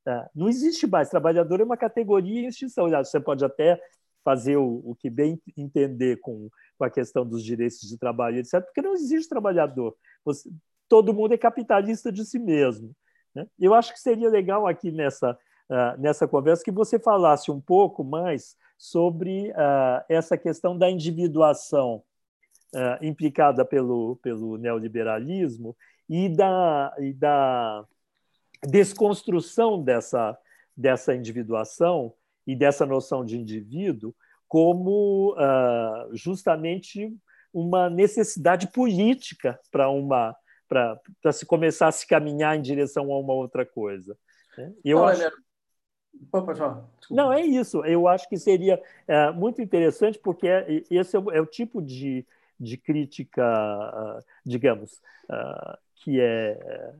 Uh, não existe mais. Trabalhador é uma categoria em extinção. Você pode até fazer o, o que bem entender com, com a questão dos direitos de trabalho, etc., porque não existe trabalhador. Você, todo mundo é capitalista de si mesmo. Né? Eu acho que seria legal aqui nessa, nessa conversa que você falasse um pouco mais sobre uh, essa questão da individuação uh, implicada pelo, pelo neoliberalismo e da, e da desconstrução dessa, dessa individuação e dessa noção de indivíduo como uh, justamente uma necessidade política para uma para se começar a se caminhar em direção a uma outra coisa. Né? Eu Não, acho... Não, é isso. Eu acho que seria é, muito interessante, porque é, esse é o, é o tipo de, de crítica, uh, digamos, uh, que é,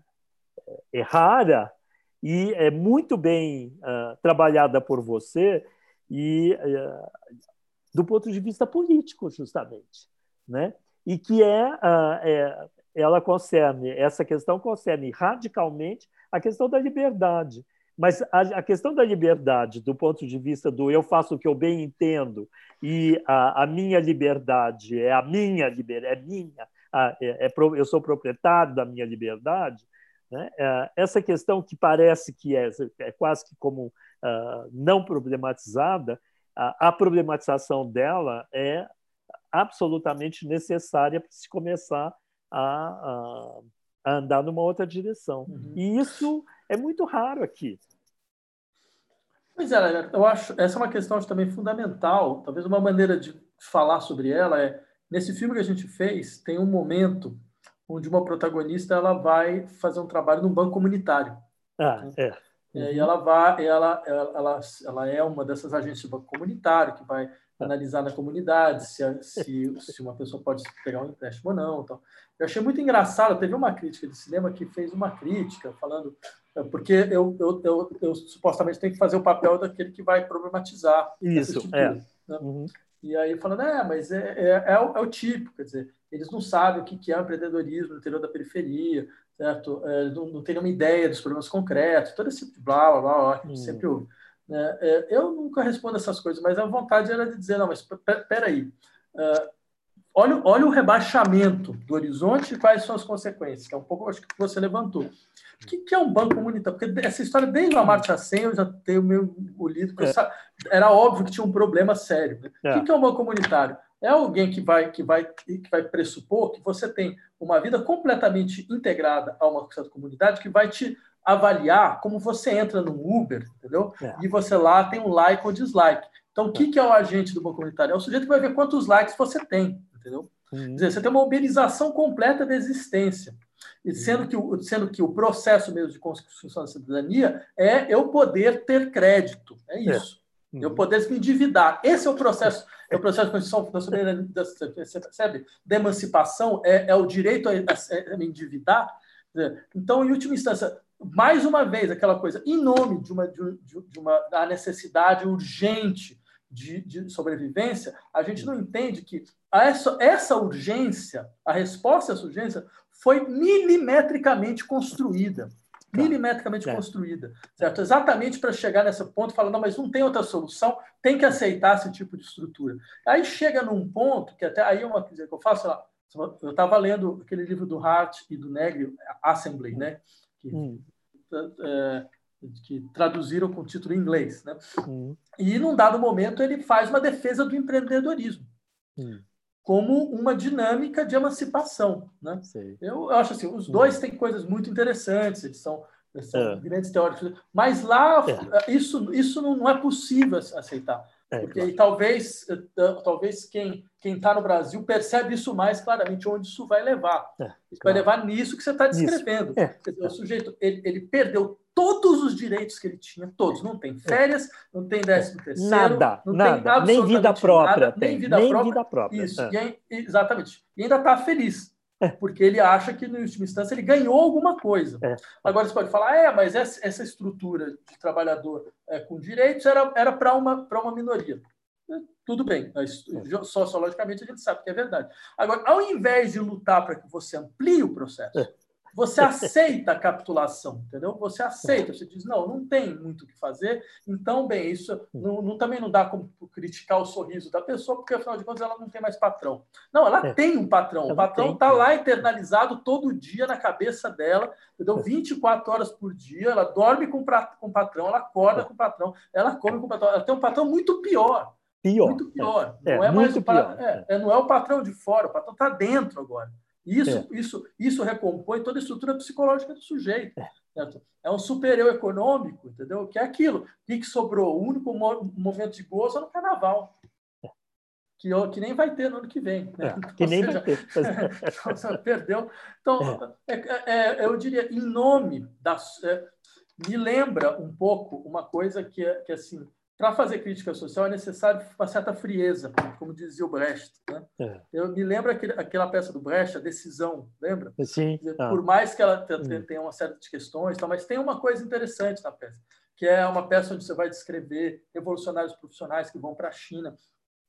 é, rara e é muito bem uh, trabalhada por você e do ponto de vista político justamente, né? E que é, é, ela concerne essa questão concerne radicalmente a questão da liberdade, mas a, a, questão da liberdade do ponto de vista do eu faço o que eu bem entendo e a, a minha liberdade é a minha liberdade é minha é, é, eu sou proprietário da minha liberdade né? É, essa questão que parece que é, é quase que como uh, não problematizada, a, a, problematização dela é absolutamente necessária para se começar a, a, a, andar numa outra direção. Uhum. E isso é muito raro aqui. Pois é, eu acho essa é uma questão também fundamental. Talvez uma maneira de falar sobre ela é nesse filme que a gente fez tem um momento onde uma protagonista ela vai fazer um trabalho num banco comunitário. Ah, né? é. Uhum. E ela vai, ela, ela, ela, ela é uma dessas agências de banco comunitário que vai analisar na comunidade se, se, se uma pessoa pode pegar um empréstimo ou não. Então, eu achei muito engraçado. Teve uma crítica de cinema que fez uma crítica falando porque eu, eu, eu, eu supostamente tenho que fazer o papel daquele que vai problematizar isso é. Né? Uhum. E aí falando, é, mas é, é, é, o, é o tipo, quer dizer, eles não sabem o que é o empreendedorismo no interior da periferia, certo? É, não, não tem nenhuma ideia dos problemas concretos, todo esse blá, blá, blá, blá que hum. sempre ouve. Né? Eu nunca respondo essas coisas, mas a vontade era de dizer, não, mas peraí, uh, olha, olha o rebaixamento do horizonte e quais são as consequências, que é um pouco, acho que você levantou. O que, que é um banco comunitário? Porque essa história, desde o Amartya Sen, eu já tenho meu o livro, é. era óbvio que tinha um problema sério. Né? É. O que, que é um banco comunitário? é alguém que vai, que vai, que vai pressupor que você tem uma vida completamente integrada a uma certa comunidade que vai te avaliar como você entra no Uber, entendeu? É. E você lá tem um like ou dislike. Então, o que, que é o agente do banco comunitário? É o sujeito que vai ver quantos likes você tem, entendeu? Uhum. Quer dizer, você tem uma uberização completa da existência. E uhum. sendo que, o, sendo que o processo mesmo de construção da cidadania é eu poder ter crédito. É, é. isso. É. Uhum. Eu poder me endividar. Esse é o processo é o processo de constituição da soberania, você percebe? Da emancipação é, é o direito a, a, a me endividar. Então, em última instância, mais uma vez, aquela coisa, em nome de uma, de, de uma da necessidade urgente de, de, sobrevivência, a gente não entende que essa, essa urgência, a resposta a essa urgência, foi milimetricamente construída. Tá. milimetricamente construída, certo? Exatamente para chegar nesse ponto, falando, não, mas não tem outra solução, tem que aceitar esse tipo de estrutura. Aí chega num ponto que até aí é uma coisa que eu faço, lá, eu estava lendo aquele livro do Hart e do Negri, Assembly, né? Que, hum. É, que traduziram com o título em inglês, né? E num dado momento ele faz uma defesa do empreendedorismo. Como uma dinâmica de emancipação. Né? Eu, eu, acho assim, os dois têm coisas muito interessantes, eles são são é. grandes teóricos. Mas lá, é. isso, isso não é possível aceitar. É, porque claro. talvez, eh, talvez quem está no Brasil percebe isso mais claramente, onde isso vai levar. É, isso claro. vai levar nisso que você está descrevendo. É, dizer, o sujeito ele, ele, perdeu todos os direitos que ele tinha, todos. Não tem férias, não tem décimo terceiro, nada, não nada, nem vida própria, nada, nem vida nem própria. Vida própria. Isso, é. e, exatamente. E ainda está feliz. É. Porque ele acha que, em última instância, ele ganhou alguma coisa. É. Agora você pode falar, é, mas essa, essa estrutura de trabalhador é, com direitos era, era para uma, uma minoria. É, tudo bem, sociologicamente a gente sabe que é verdade. Agora, ao invés de lutar para que você amplie o processo, é. Você aceita a capitulação, entendeu? Você aceita, você diz, não, não tem muito o que fazer, então, bem, isso não, não, também não dá como criticar o sorriso da pessoa, porque afinal de contas ela não tem mais patrão. Não, ela é. tem um patrão, o patrão está lá internalizado todo dia na cabeça dela, entendeu? 24 horas por dia, ela dorme com, com o patrão, ela acorda é. com o patrão, ela come com o patrão, ela tem um patrão muito pior. Pior. Muito pior. É, não é, mais o, pior. É, é, não é o patrão de fora, o patrão está dentro agora. Isso, é. isso, isso recompõe toda a estrutura psicológica do sujeito. É, é um super-eu econômico, entendeu? Que é aquilo. O que, sobrou? O único momento de gozo é no carnaval. É. Que, que nem vai ter no ano que vem. Né? É, então, que nem seja, vai ter. então, perdeu. Então, é. É, eu diria, em nome da. me lembra um pouco uma coisa que, que assim, para fazer crítica social é necessário uma certa frieza, como dizia o Brecht. Né? É. Eu me lembro aquele, aquela peça do Brecht, A Decisão, lembra? Sim. Ah. Por mais que ela hum. tenha uma série de questões, mas tem uma coisa interessante na peça, que é uma peça onde você vai descrever revolucionários profissionais que vão para a China.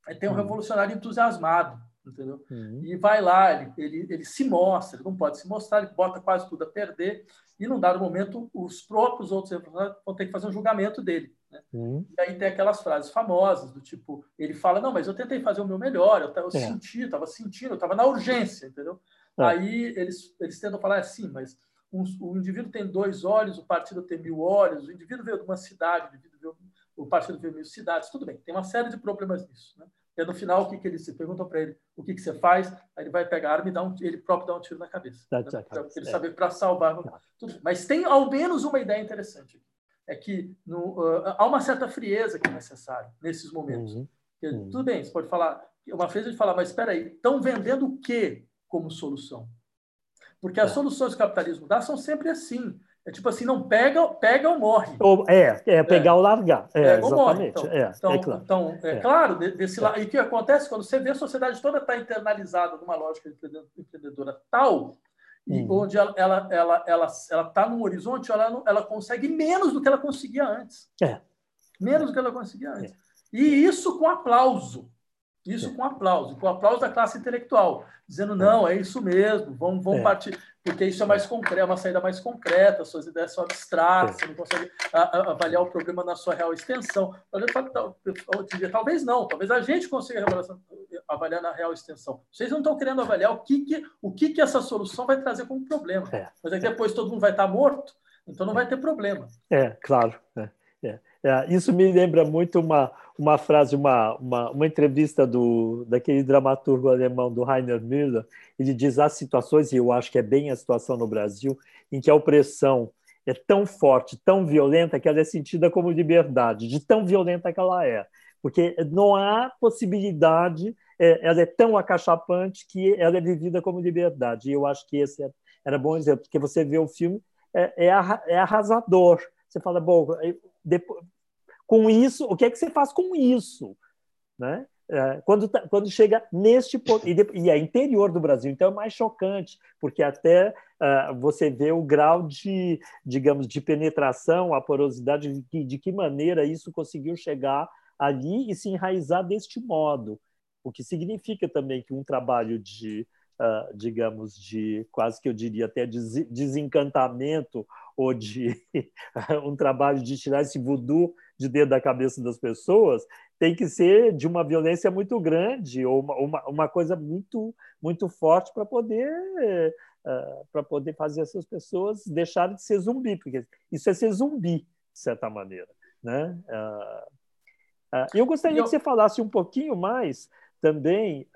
Aí tem um hum. revolucionário entusiasmado, entendeu? Uhum. E vai lá, ele, ele, ele se mostra, ele não pode se mostrar, ele bota quase tudo a perder, e num dado momento os próprios outros revolucionários vão ter que fazer um julgamento dele. Né? E aí tem aquelas frases famosas do tipo, ele fala, não, mas eu tentei fazer o meu melhor, eu, eu é. senti, eu estava sentindo, eu estava na urgência, entendeu? É. Aí eles, eles tentam falar assim, mas um, o indivíduo tem dois olhos, o partido tem mil olhos, o indivíduo veio de uma cidade, o, indivíduo veio, o partido veio de mil cidades, tudo bem, tem uma série de problemas nisso, né? E no final, o que, que eles se perguntam para ele? O que, que você faz? Aí ele vai pegar a arma e dá um, ele próprio dá um tiro na cabeça. Né? Para ele saber para salvar. Tudo. Mas tem ao menos uma ideia interessante é que no, uh, há uma certa frieza que é necessária nesses momentos. Uhum. uhum. Tudo bem, você pode falar, uma vez ele fala, mas espera aí, estão vendendo o que como solução? Porque as é. soluções que o capitalismo dá são sempre assim. É tipo assim, não pega, pega ou morre. Ou, é, é pegar é. ou largar. É, pega exatamente. Ou morre. Então, é, então, é claro. Então, é, é. claro desse lado. E o que acontece quando você vê a sociedade toda está internalizada numa lógica empreendedora tal e hum. onde ela ela ela ela ela está num horizonte ela ela consegue menos do que ela conseguia antes é. menos do que ela conseguia antes é. e isso com aplauso isso é. com aplauso com aplauso da classe intelectual dizendo não é isso mesmo vamos vamos é. partir porque isso é mais concreto, é uma saída mais concreta, suas ideias são abstratas, você não consegue avaliar o problema na sua real extensão. Talvez não, talvez a gente consiga avaliar na real extensão. Vocês não estão querendo avaliar o que, que, o que, que essa solução vai trazer como problema. É. Mas aí depois todo mundo vai estar morto, então não vai ter problema. É, claro. É. É, é, isso me lembra muito uma, uma frase, uma, uma, uma, entrevista do, daquele dramaturgo alemão, do Rainer Müller. Ele diz as situações, e eu acho que é bem a situação no Brasil, em que a opressão é tão forte, tão violenta, que ela é sentida como liberdade, de tão violenta que ela é. Porque não há possibilidade, é, ela é tão acachapante que ela é vivida como liberdade. E eu acho que esse é, era bom exemplo, porque você vê o filme, é, é, é arrasador. Você fala, bom, depois, com isso, o que é que você faz com isso? Né? É, quando, tá, quando chega neste ponto, e, e, é interior do Brasil, então é mais chocante, porque até uh, você vê o grau de, digamos, de penetração, a porosidade, de que, de que maneira isso conseguiu chegar ali e se enraizar deste modo, o que significa também que um trabalho de, uh, digamos, de quase que eu diria até de desencantamento ou de um trabalho de tirar esse voodoo de dentro da cabeça das pessoas, tem que ser de uma violência muito grande ou uma, uma, uma coisa muito muito forte para poder uh, para poder fazer essas pessoas deixarem de ser zumbi, porque isso é ser zumbi de certa maneira, né? Uh, uh, eu gostaria eu... que você falasse um pouquinho mais também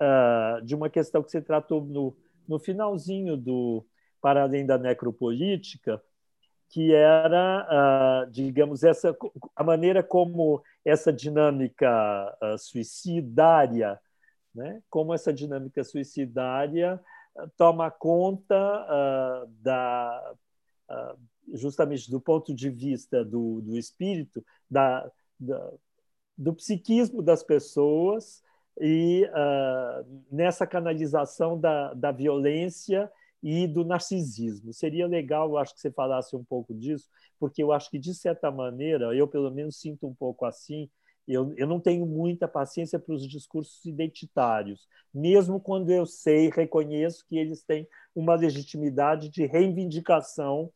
de uma questão que você tratou no, no finalzinho do para além da necropolítica, que era, uh, digamos, essa a maneira como essa dinâmica uh, suicidária, né? como essa dinâmica suicidária uh, toma conta da justamente do ponto de vista do, do espírito, da, da, do psiquismo das pessoas e nessa canalização da, da violência e do narcisismo. Seria legal, eu acho que você falasse um pouco disso, porque eu acho que, de certa maneira, eu pelo menos sinto um pouco assim, eu, eu não tenho muita paciência para os discursos identitários, mesmo quando eu sei, reconheço que eles têm uma legitimidade de reivindicação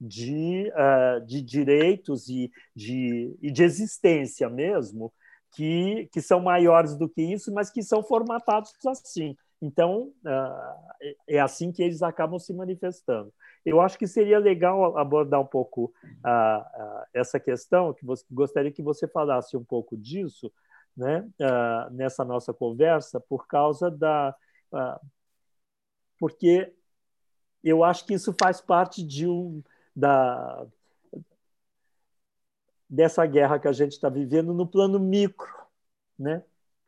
de, uh, de direitos e de, e de existência mesmo, que, que são maiores do que isso, mas que são formatados assim. Então, ah, é assim que eles acabam se manifestando. Eu acho que seria legal abordar um pouco ah, ah, essa questão, que gostaria que você falasse um pouco disso né, nessa nossa conversa, por causa da. porque eu acho que isso faz parte de um, da, dessa guerra que a gente está vivendo no plano micro, né?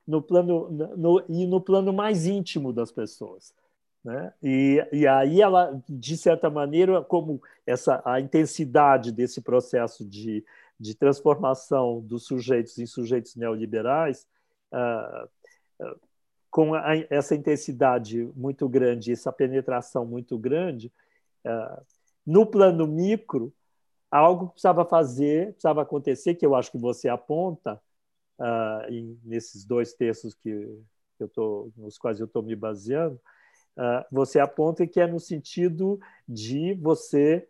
no plano no, e no plano mais íntimo das pessoas. Né? E, e aí ela, de certa maneira, como essa a intensidade desse processo de, de transformação dos sujeitos em sujeitos neoliberais, ah, ah, com a, essa intensidade muito grande, essa penetração muito grande, ah, no plano micro, algo precisava fazer, precisava acontecer, que eu acho que você aponta, uh, em, nesses dois textos que eu tô, nos quais eu estou me baseando, uh, você aponta que é no sentido de você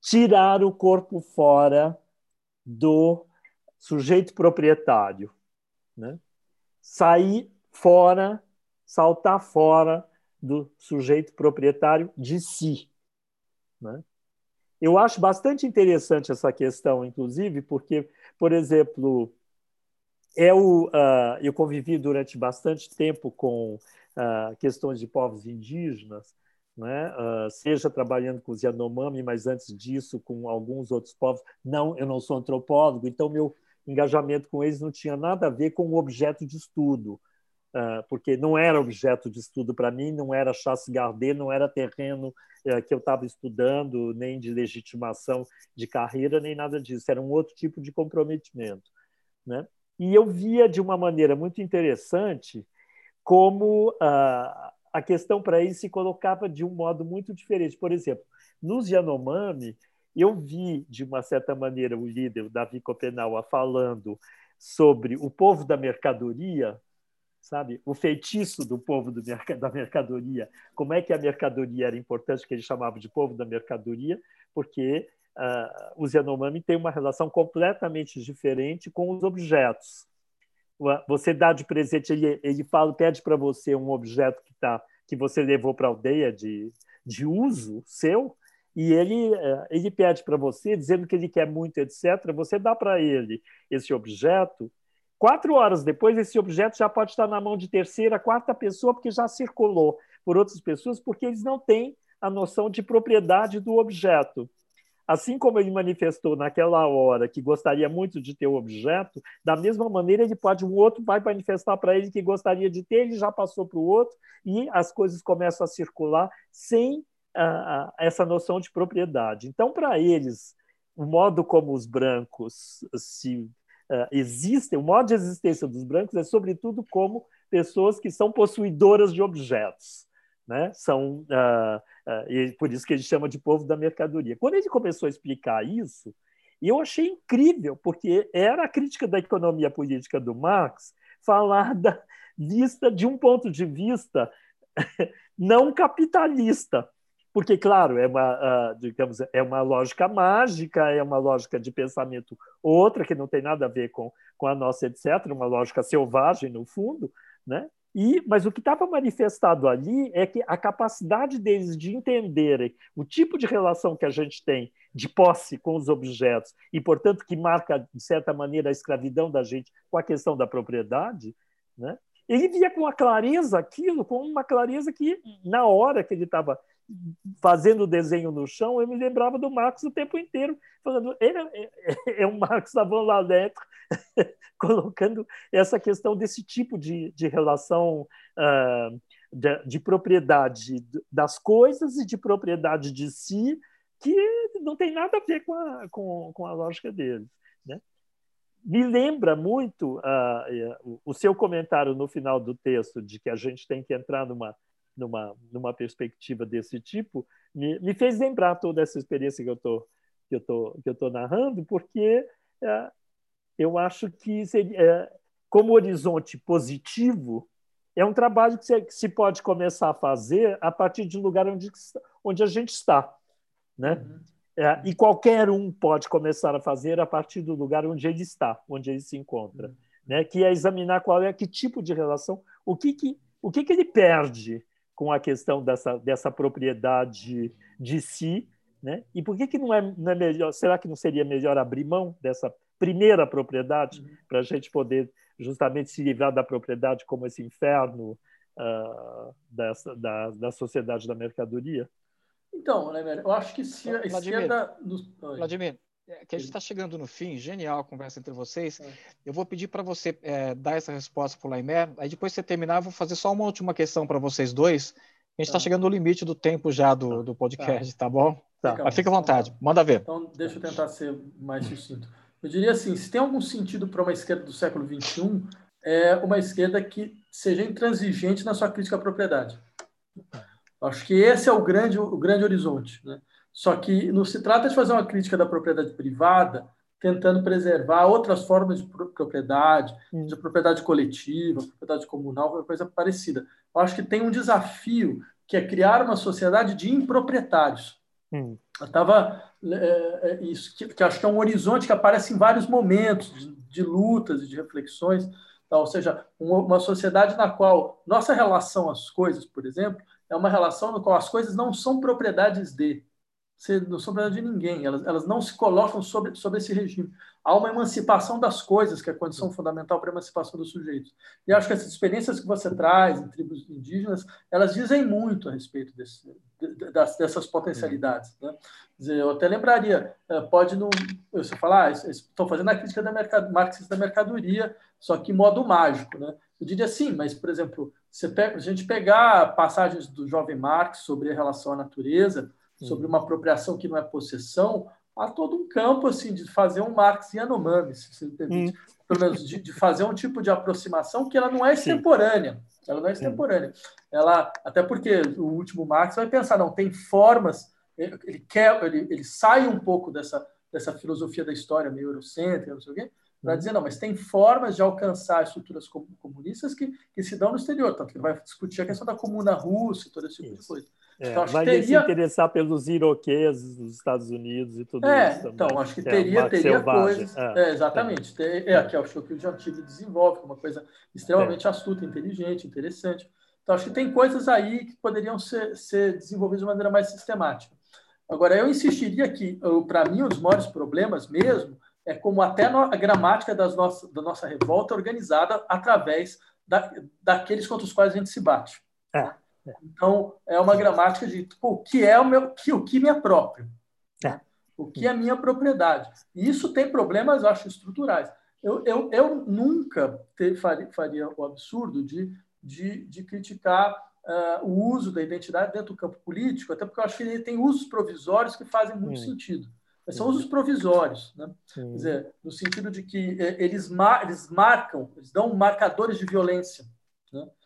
tirar o corpo fora do sujeito proprietário, né? sair fora, saltar fora do sujeito proprietário de si. Né? Eu acho bastante interessante essa questão, inclusive, porque, por exemplo, eu, uh, eu convivi durante bastante tempo com uh, questões de povos indígenas, né? Uh, seja trabalhando com os Yanomami, mas antes disso com alguns outros povos. Não, eu não sou antropólogo, então meu engajamento com eles não tinha nada a ver com o objeto de estudo, porque não era objeto de estudo para mim, não era chasse gardé, não era terreno eh, que eu estava estudando, nem de legitimação de carreira, nem nada disso. Era um outro tipo de comprometimento, né? E eu via de uma maneira muito interessante como uh, a questão para ele se colocava de um modo muito diferente. Por exemplo, nos Yanomami, eu vi, de uma certa maneira, o líder, o Davi Copenaua, falando sobre o povo da mercadoria, sabe? O feitiço do povo do, da mercadoria. Como é que a mercadoria era importante, que ele chamava de povo da mercadoria, porque uh, os Yanomami têm uma relação completamente diferente com os objetos. Você dá de presente, ele, ele fala, pede para você um objeto que, tá, que você levou para a aldeia de, de uso seu, e ele, uh, ele pede para você, dizendo que ele quer muito, etc. Você dá para ele esse objeto. Quatro horas depois, esse objeto já pode estar na mão de terceira, quarta pessoa, porque já circulou por outras pessoas, porque eles não têm a noção de propriedade do objeto. Assim como ele manifestou naquela hora que gostaria muito de ter o objeto, da mesma maneira ele pode, um outro vai manifestar para ele que gostaria de ter, ele já passou para o outro, e as coisas começam a circular sem uh, essa noção de propriedade. Então, para eles, o modo como os brancos se existem, o modo de existência dos brancos é, sobretudo, como pessoas que são possuidoras de objetos. Né? São uh, Uh, e por isso que ele chama de povo da mercadoria. Quando ele começou a explicar isso, eu achei incrível, porque era a crítica da economia política do Marx falar da vista de um ponto de vista não capitalista, porque claro é uma uh, digamos é uma lógica mágica, é uma lógica de pensamento outra que não tem nada a ver com com a nossa etc, uma lógica selvagem no fundo, né? E, mas o que estava manifestado ali é que a capacidade deles de entenderem o tipo de relação que a gente tem de posse com os objetos e, portanto, que marca, de certa maneira, a escravidão da gente com a questão da propriedade, né? ele via com a clareza aquilo, com uma clareza que, na hora que ele estava fazendo desenho no chão, eu me lembrava do Marx o tempo inteiro, falando, ele é, é, é um Marx avant la lettre, colocando essa questão desse tipo de, de relação uh, de, de, propriedade das coisas e de propriedade de si, que não tem nada a ver com a, com, com a lógica deles. Né? Me lembra muito uh, o seu comentário no final do texto de que a gente tem que entrar numa numa, numa perspectiva desse tipo, me, me fez lembrar toda essa experiência que eu tô, que eu tô, que eu tô narrando, porque é, eu acho que seria, é, como horizonte positivo é um trabalho que se, que se, pode começar a fazer a partir de um lugar onde, onde a gente está, né? Uhum. É, e qualquer um pode começar a fazer a partir do lugar onde ele está, onde ele se encontra, uhum. né? Que é examinar qual é que tipo de relação, o que que o que que ele perde com a questão dessa, dessa propriedade de si, né? E por que, que não, é, não é melhor? Será que não seria melhor abrir mão dessa primeira propriedade uhum. para a gente poder justamente se livrar da propriedade como esse inferno uh, dessa, da, da sociedade da mercadoria? Então, né, eu acho que se a Vladimir, esquerda. Vladimir, que a gente está chegando no fim, genial a conversa entre vocês. É. Eu vou pedir para você é, dar essa resposta para o Laimer, aí depois que você terminar, eu vou fazer só uma última questão para vocês dois. A gente está tá chegando no limite do tempo já do, tá. do podcast, tá, tá bom? Tá. Mas fica à vontade, manda ver. Então, deixa eu tentar ser mais sucinto. Eu diria assim, se tem algum sentido para uma esquerda do século XXI, é uma esquerda que seja intransigente na sua crítica à propriedade. Acho que esse é o grande, o grande horizonte, né? Só que não se trata de fazer uma crítica da propriedade privada tentando preservar outras formas de propriedade, hum. de propriedade coletiva, propriedade comunal, coisa parecida. Eu acho que tem um desafio que é criar uma sociedade de improprietários. Hum. Eu estava é, é, isso que, que, acho que é um horizonte que aparece em vários momentos de, de lutas e de reflexões. Então, ou seja, uma, uma sociedade na qual nossa relação às coisas, por exemplo, é uma relação na qual as coisas não são propriedades de, não são propriedade de ninguém, elas, elas não se colocam sobre, sobre esse regime. Há uma emancipação das coisas, que é a condição fundamental para a emancipação dos sujeitos. E acho que essas experiências que você traz em tribos indígenas, elas dizem muito a respeito desse, dessas potencialidades. Né? Dizer, eu até lembraria, eh, pode não. Você falar, ah, estão fazendo a crítica da marxista da mercadoria, só que em modo mágico. Né? Eu diria sim, mas, por exemplo, se a gente pegar passagens do jovem Marx sobre a relação à natureza, sobre uma apropriação que não é possessão, há todo um campo assim de fazer um Marx Yanomami, se permite, hum. pelo menos de, de, fazer um tipo de aproximação que ela não é extemporânea. Ela não é extemporânea. Ela, até porque o último Marx vai pensar, não, tem formas, ele quer, ele, ele sai um pouco dessa, dessa filosofia da história meio eurocêntrica, não sei o quê, para uhum. dizer, não, mas tem formas de alcançar estruturas comunistas que, que se dão no exterior. Tanto que ele vai discutir a questão da comuna russa e todo esse tipo de coisa. É, então, vai teria... se interessar pelos iroqueses dos Estados Unidos e tudo é, isso. Também. Então, acho que teria, é, teria coisas. É, é, exatamente. É. é, que é o que o Gentili desenvolve, que é uma coisa extremamente é. astuta, inteligente, interessante. Então, acho que tem coisas aí que poderiam ser, ser desenvolvidas de maneira mais sistemática. Agora, eu insistiria que, para mim, os maiores problemas mesmo é como até a gramática das nossas, da nossa revolta é organizada através da, daqueles contra os quais a gente se bate. É. Então, é uma gramática de tipo, o que é o meu, que, o que me é próprio. É. O que é minha propriedade. E isso tem problemas, eu acho, estruturais. Eu, eu, eu nunca ter, faria, faria, o absurdo de, de, de criticar uh, o uso da identidade dentro do campo político, até porque eu acho que ele tem usos provisórios que fazem muito hum. sentido. Mas são usos provisórios, né? Quer dizer, no sentido de que eh, eles, mar, eles marcam, eles dão marcadores de violência.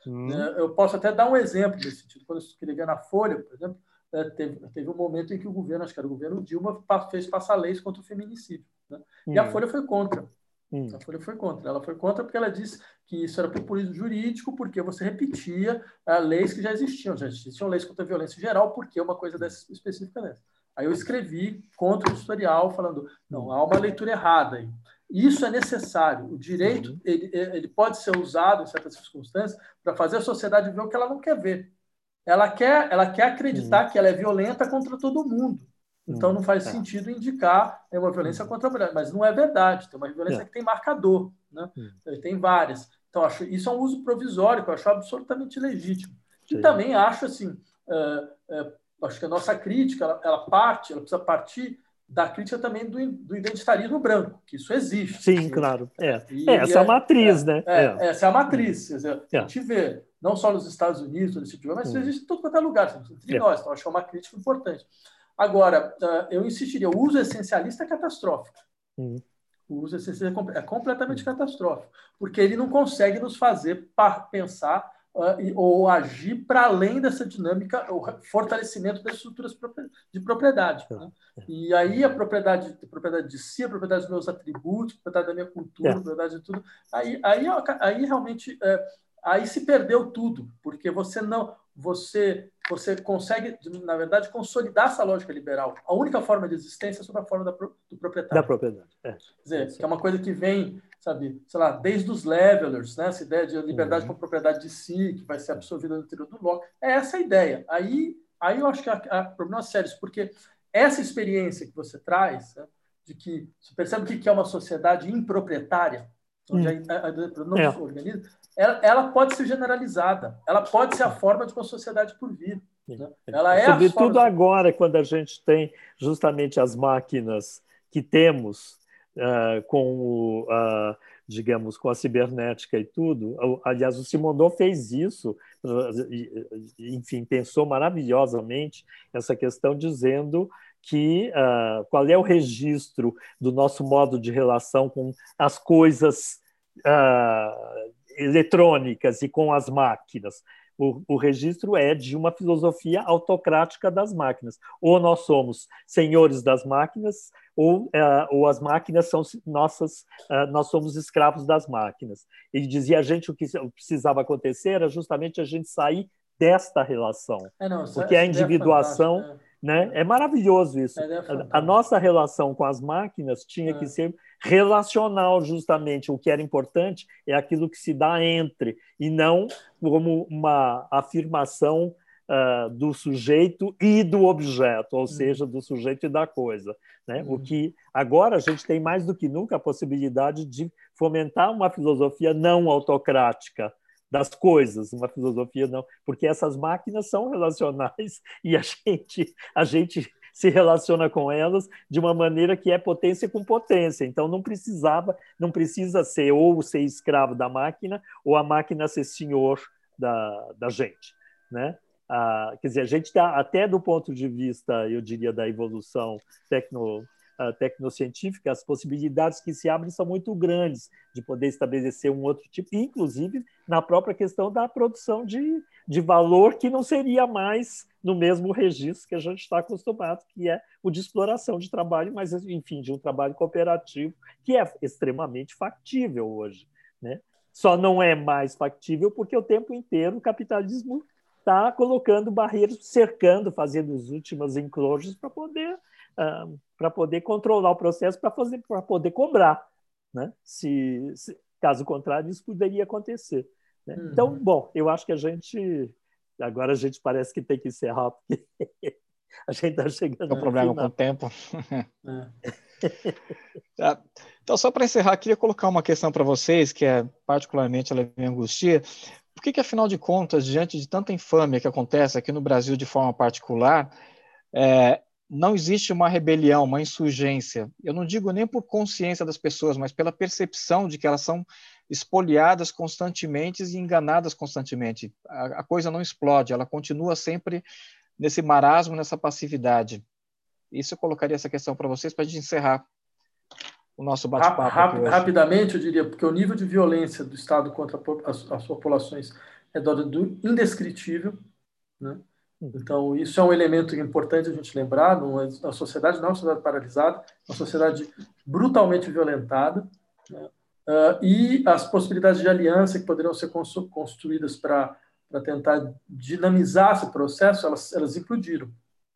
Né? Hum. Eu posso até dar um exemplo nesse sentido. Quando eu escrevia na Folha, por exemplo, é, teve, teve um momento em que o governo, acho que era o governo Dilma, fez passar leis contra o feminicídio. Né? Hum. E a hum. Folha foi contra. Hum. A Folha foi contra. Ela foi contra porque ela disse que isso era populismo jurídico, porque você repetia uh, leis que já existiam. Já existiam leis contra a violência geral, porque uma coisa dessa específica dessa. Aí eu escrevi contra o editorial, falando: não, há uma leitura errada aí. Isso é necessário. O direito uhum. ele, ele pode ser usado em certas circunstâncias para fazer a sociedade ver o que ela não quer ver. Ela quer, ela quer acreditar uhum. que ela é violenta contra todo mundo. Então não faz uhum. sentido indicar é uma violência contra a mulher, mas não é verdade. Tem uma violência é. que tem marcador, né? Tem várias. Então acho isso é um uso provisório que eu acho absolutamente legítimo. E também acho assim, uh, uh, acho que a nossa crítica, ela, ela parte, ela precisa partir da crítica também do, do identitarismo branco, que isso existe. Sim, claro. É. E, é essa é a matriz, é, né? É, essa é a matriz. Dizer, A gente vê, não só nos Estados Unidos, nesse tipo, mas isso hum. existe em todo quanto é lugar, entre nós. Então, acho que é uma crítica importante. Agora, eu insistiria, o uso essencialista é catastrófico. Hum. O uso essencialista é completamente hum. catastrófico, porque ele não consegue nos fazer pensar ou agir para além dessa dinâmica, o fortalecimento das estruturas de propriedade. Né? E aí a propriedade, a propriedade de si, a propriedade dos meus atributos, a propriedade da minha cultura, a propriedade de tudo, aí, aí, aí realmente é, aí se perdeu tudo, porque você não você você consegue, na verdade, consolidar essa lógica liberal. A única forma de existência é sob a forma da, do proprietário. Da propriedade. É. Quer dizer, que é uma coisa que vem sabe, sei lá, desde os levelers, né, essa ideia de liberdade uhum. com propriedade de si, que vai ser absorvida no interior do bloco, é essa a ideia. Aí, aí eu acho que há, há problemas sérios, porque essa experiência que você traz, né, de que você percebe o que é uma sociedade improprietária, onde uhum. a, a, não é. organiza, ela, ela, pode ser generalizada, ela pode ser a forma de uma sociedade por vir. Né? Ela é Sobretudo agora, quando a gente tem justamente as máquinas que temos uh, com o, uh, digamos, com a cibernética e tudo. Aliás, o Simondon fez isso, enfim, pensou maravilhosamente essa questão, dizendo que uh, qual é o registro do nosso modo de relação com as coisas uh, eletrônicas e com as máquinas o, o, registro é de uma filosofia autocrática das máquinas. Ou nós somos senhores das máquinas, ou, uh, ou as máquinas são nossas, uh, nós somos escravos das máquinas. Ele dizia a gente o que precisava acontecer era justamente a gente sair desta relação, é, não, porque a é individuação é né? É maravilhoso isso. É, a, a, nossa relação com as máquinas tinha que ser relacional, justamente. O que era importante é aquilo que se dá entre, e não como uma afirmação uh, do sujeito e do objeto, ou hum. seja, do sujeito e da coisa. Né? O hum. que agora a gente tem mais do que nunca a possibilidade de fomentar uma filosofia não autocrática das coisas, uma filosofia não, porque essas máquinas são relacionais e a gente, a gente se relaciona com elas de uma maneira que é potência com potência. Então não precisava, não precisa ser ou ser escravo da máquina ou a máquina ser senhor da, da gente, né? Ah, quer dizer, a gente está até do ponto de vista, eu diria, da evolução tecno, tecnocientífica, as possibilidades que se abrem são muito grandes de poder estabelecer um outro tipo, inclusive na própria questão da produção de, de valor, que não seria mais no mesmo registro que a gente está acostumado, que é o de exploração de trabalho, mas, enfim, de um trabalho cooperativo, que é extremamente factível hoje. Né? Só não é mais factível porque o tempo inteiro o capitalismo está colocando barreiras, cercando, fazendo os últimos enclosures para poder para poder controlar o processo, para fazer para poder cobrar, né? Se, se, caso contrário isso poderia acontecer. Né? Uhum. Então, bom, eu acho que a gente agora a gente parece que tem que encerrar porque a gente está chegando. Tem um problema com o tempo. É. Tá. Então, só para encerrar, queria colocar uma questão para vocês, que é particularmente ela me angustia. Por que, que, afinal de contas, diante de tanta infâmia que acontece aqui no Brasil de forma particular, é, não existe uma rebelião, uma insurgência. Eu não digo nem por consciência das pessoas, mas pela percepção de que elas são espoliadas constantemente e enganadas constantemente. A, a coisa não explode, ela continua sempre nesse marasmo, nessa passividade. Isso eu colocaria essa questão para vocês para a gente encerrar o nosso bate-papo. Rap, rapidamente, eu diria, porque o nível de violência do Estado contra as, as populações é do indescritível, né? Então, isso é um elemento importante a gente lembrar. É, a sociedade não é uma sociedade paralisada, é uma sociedade brutalmente violentada. Né? Uh, e as possibilidades de aliança que poderiam ser construídas para tentar dinamizar esse processo, elas, elas implodiram.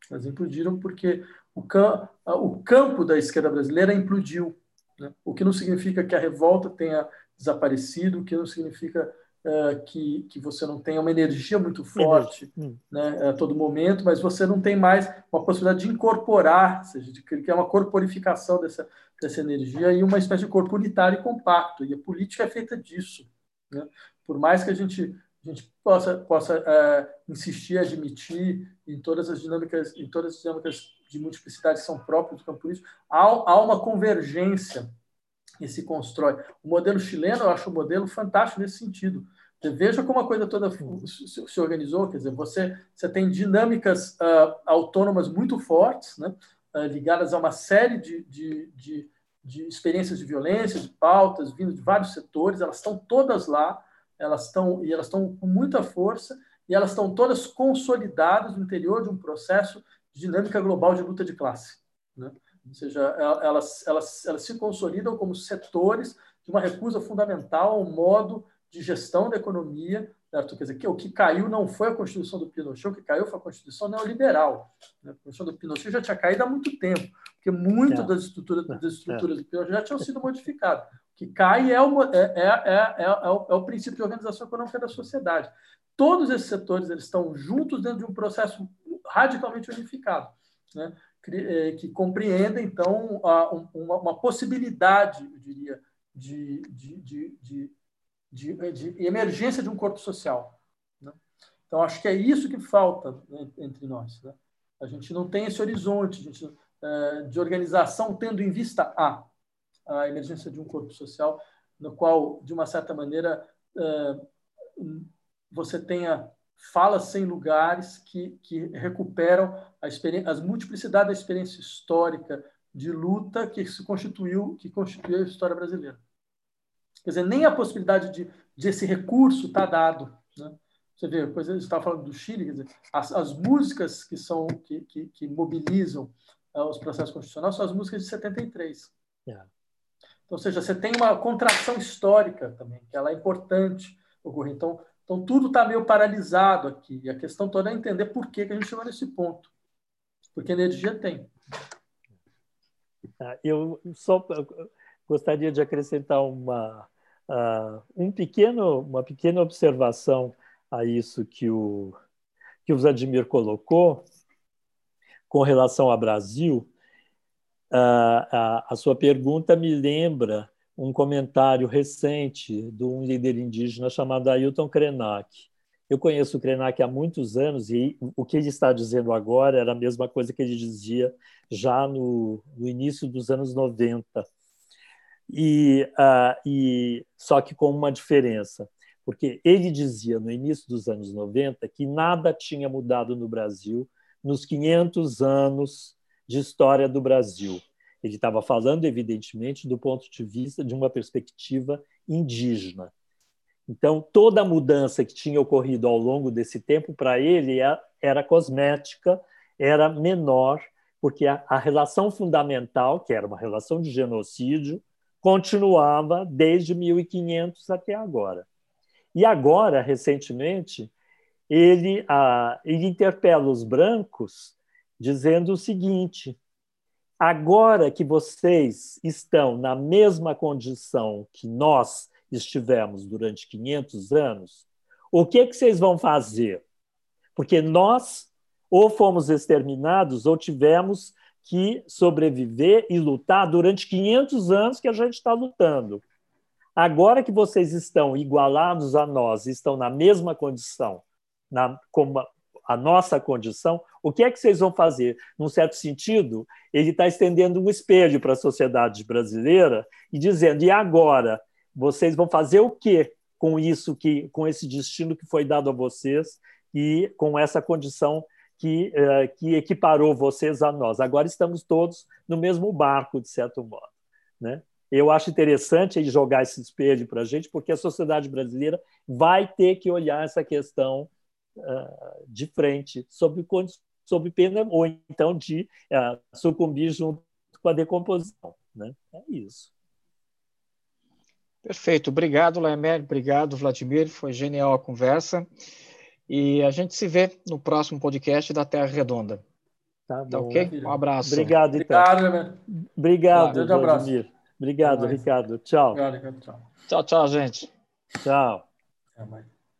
Elas implodiram porque o, cam o campo da esquerda brasileira implodiu. Né? O que não significa que a revolta tenha desaparecido, o que não significa uh, que, que você não tenha uma energia muito forte hum. né, a todo momento, mas você não tem mais uma possibilidade de incorporar, ou seja, de criar uma corporificação dessa, dessa energia e uma espécie de corpo unitário e compacto. E a política é feita disso. Né? Por mais que a gente a gente possa, possa é, insistir, admitir em todas as dinâmicas, em todas as dinâmicas de multiplicidade que são próprias do campo político, há, há uma convergência que se constrói. O modelo chileno, eu acho um modelo fantástico nesse sentido. Veja como a coisa toda se organizou, quer dizer, você, você tem dinâmicas uh, autônomas muito fortes, né, uh, ligadas a uma série de, de, de, de experiências de violência, de pautas, vindo de vários setores, elas estão todas lá, elas estão e elas estão com muita força e elas estão todas consolidadas no interior de um processo de dinâmica global de luta de classe, né? Ou seja, elas, elas, elas se consolidam como setores de uma recusa fundamental ao modo de gestão da economia. Certo? Quer dizer, que o que caiu não foi a Constituição do Pinochet, o que caiu foi a Constituição neoliberal. Né? A Constituição do Pinochet já tinha caído há muito tempo, porque muitas é. das estruturas, das estruturas é. do Pinochet já tinham sido modificadas que cai é o, é, é, é, o, é o princípio de organização econômica da sociedade. Todos esses setores eles estão juntos dentro de um processo radicalmente unificado, né? que, compreende, então, uma, uma, possibilidade, eu diria, de, de, de, de, de, emergência de um corpo social. Né? Então, acho que é isso que falta né, entre nós. Né? A gente não tem esse horizonte gente, de organização tendo em vista a a emergência de um corpo social no qual, de uma certa maneira, eh, você tenha falas sem lugares que, que recuperam a as multiplicidade da experiência histórica de luta que se constituiu, que constituiu a história brasileira. Quer dizer, nem a possibilidade de, de esse recurso está dado. Né? Você vê, você estava falando do Chile, dizer, as, as músicas que são que, que, que mobilizam uh, os processos constitucionais são as músicas de 73. Yeah. Então, ou seja, você tem uma contração histórica também, que ela é importante ocorrer. Então, então tudo está meio paralisado aqui. E a questão toda é entender por que, que a gente chegou nesse ponto. Porque energia tem. Ah, eu só gostaria de acrescentar uma, uh, um pequeno, uma pequena observação a isso que o, que o Vladimir colocou com relação ao Brasil a, a, sua pergunta me lembra um comentário recente de um líder indígena chamado Ailton Krenak. Eu conheço o Krenak há muitos anos e o que ele está dizendo agora era a mesma coisa que ele dizia já no, no início dos anos 90. E, uh, e só que com uma diferença, porque ele dizia no início dos anos 90 que nada tinha mudado no Brasil nos 500 anos de história do Brasil. Ele estava falando, evidentemente, do ponto de vista de uma perspectiva indígena. Então, toda a mudança que tinha ocorrido ao longo desse tempo, para ele, é, era cosmética, era menor, porque a, a relação fundamental, que era uma relação de genocídio, continuava desde 1500 até agora. E agora, recentemente, ele, ele interpela os brancos dizendo o seguinte: agora que vocês estão na mesma condição que nós estivemos durante 500 anos, o que, que vocês vão fazer? Porque nós ou fomos exterminados ou tivemos que sobreviver e lutar durante 500 anos que a gente está lutando. Agora que vocês estão igualados a nós, estão na mesma condição, na, como a nossa condição, o que é que vocês vão fazer? Num certo sentido, ele está estendendo um espelho para a sociedade brasileira e dizendo: e agora? Vocês vão fazer o quê com isso, que, com esse destino que foi dado a vocês e com essa condição que, uh, que equiparou vocês a nós? Agora estamos todos no mesmo barco, de certo modo. Né? Eu acho interessante jogar esse espelho para a gente, porque a sociedade brasileira vai ter que olhar essa questão uh, de frente, sob, sob pena ou então de uh, sucumbir junto com a decomposição. Né? É isso. Perfeito. Obrigado, Laemer. Obrigado, Vladimir. Foi genial a conversa. E a gente se vê no próximo podcast da Terra Redonda. Tá, tá ok? Um abraço. Obrigado, então. Obrigado, Obrigado, tá, Vladimir. Obrigado, Ricardo. Tchau. Obrigado, tchau. Tchau, tchau, gente. Tchau. Até mais.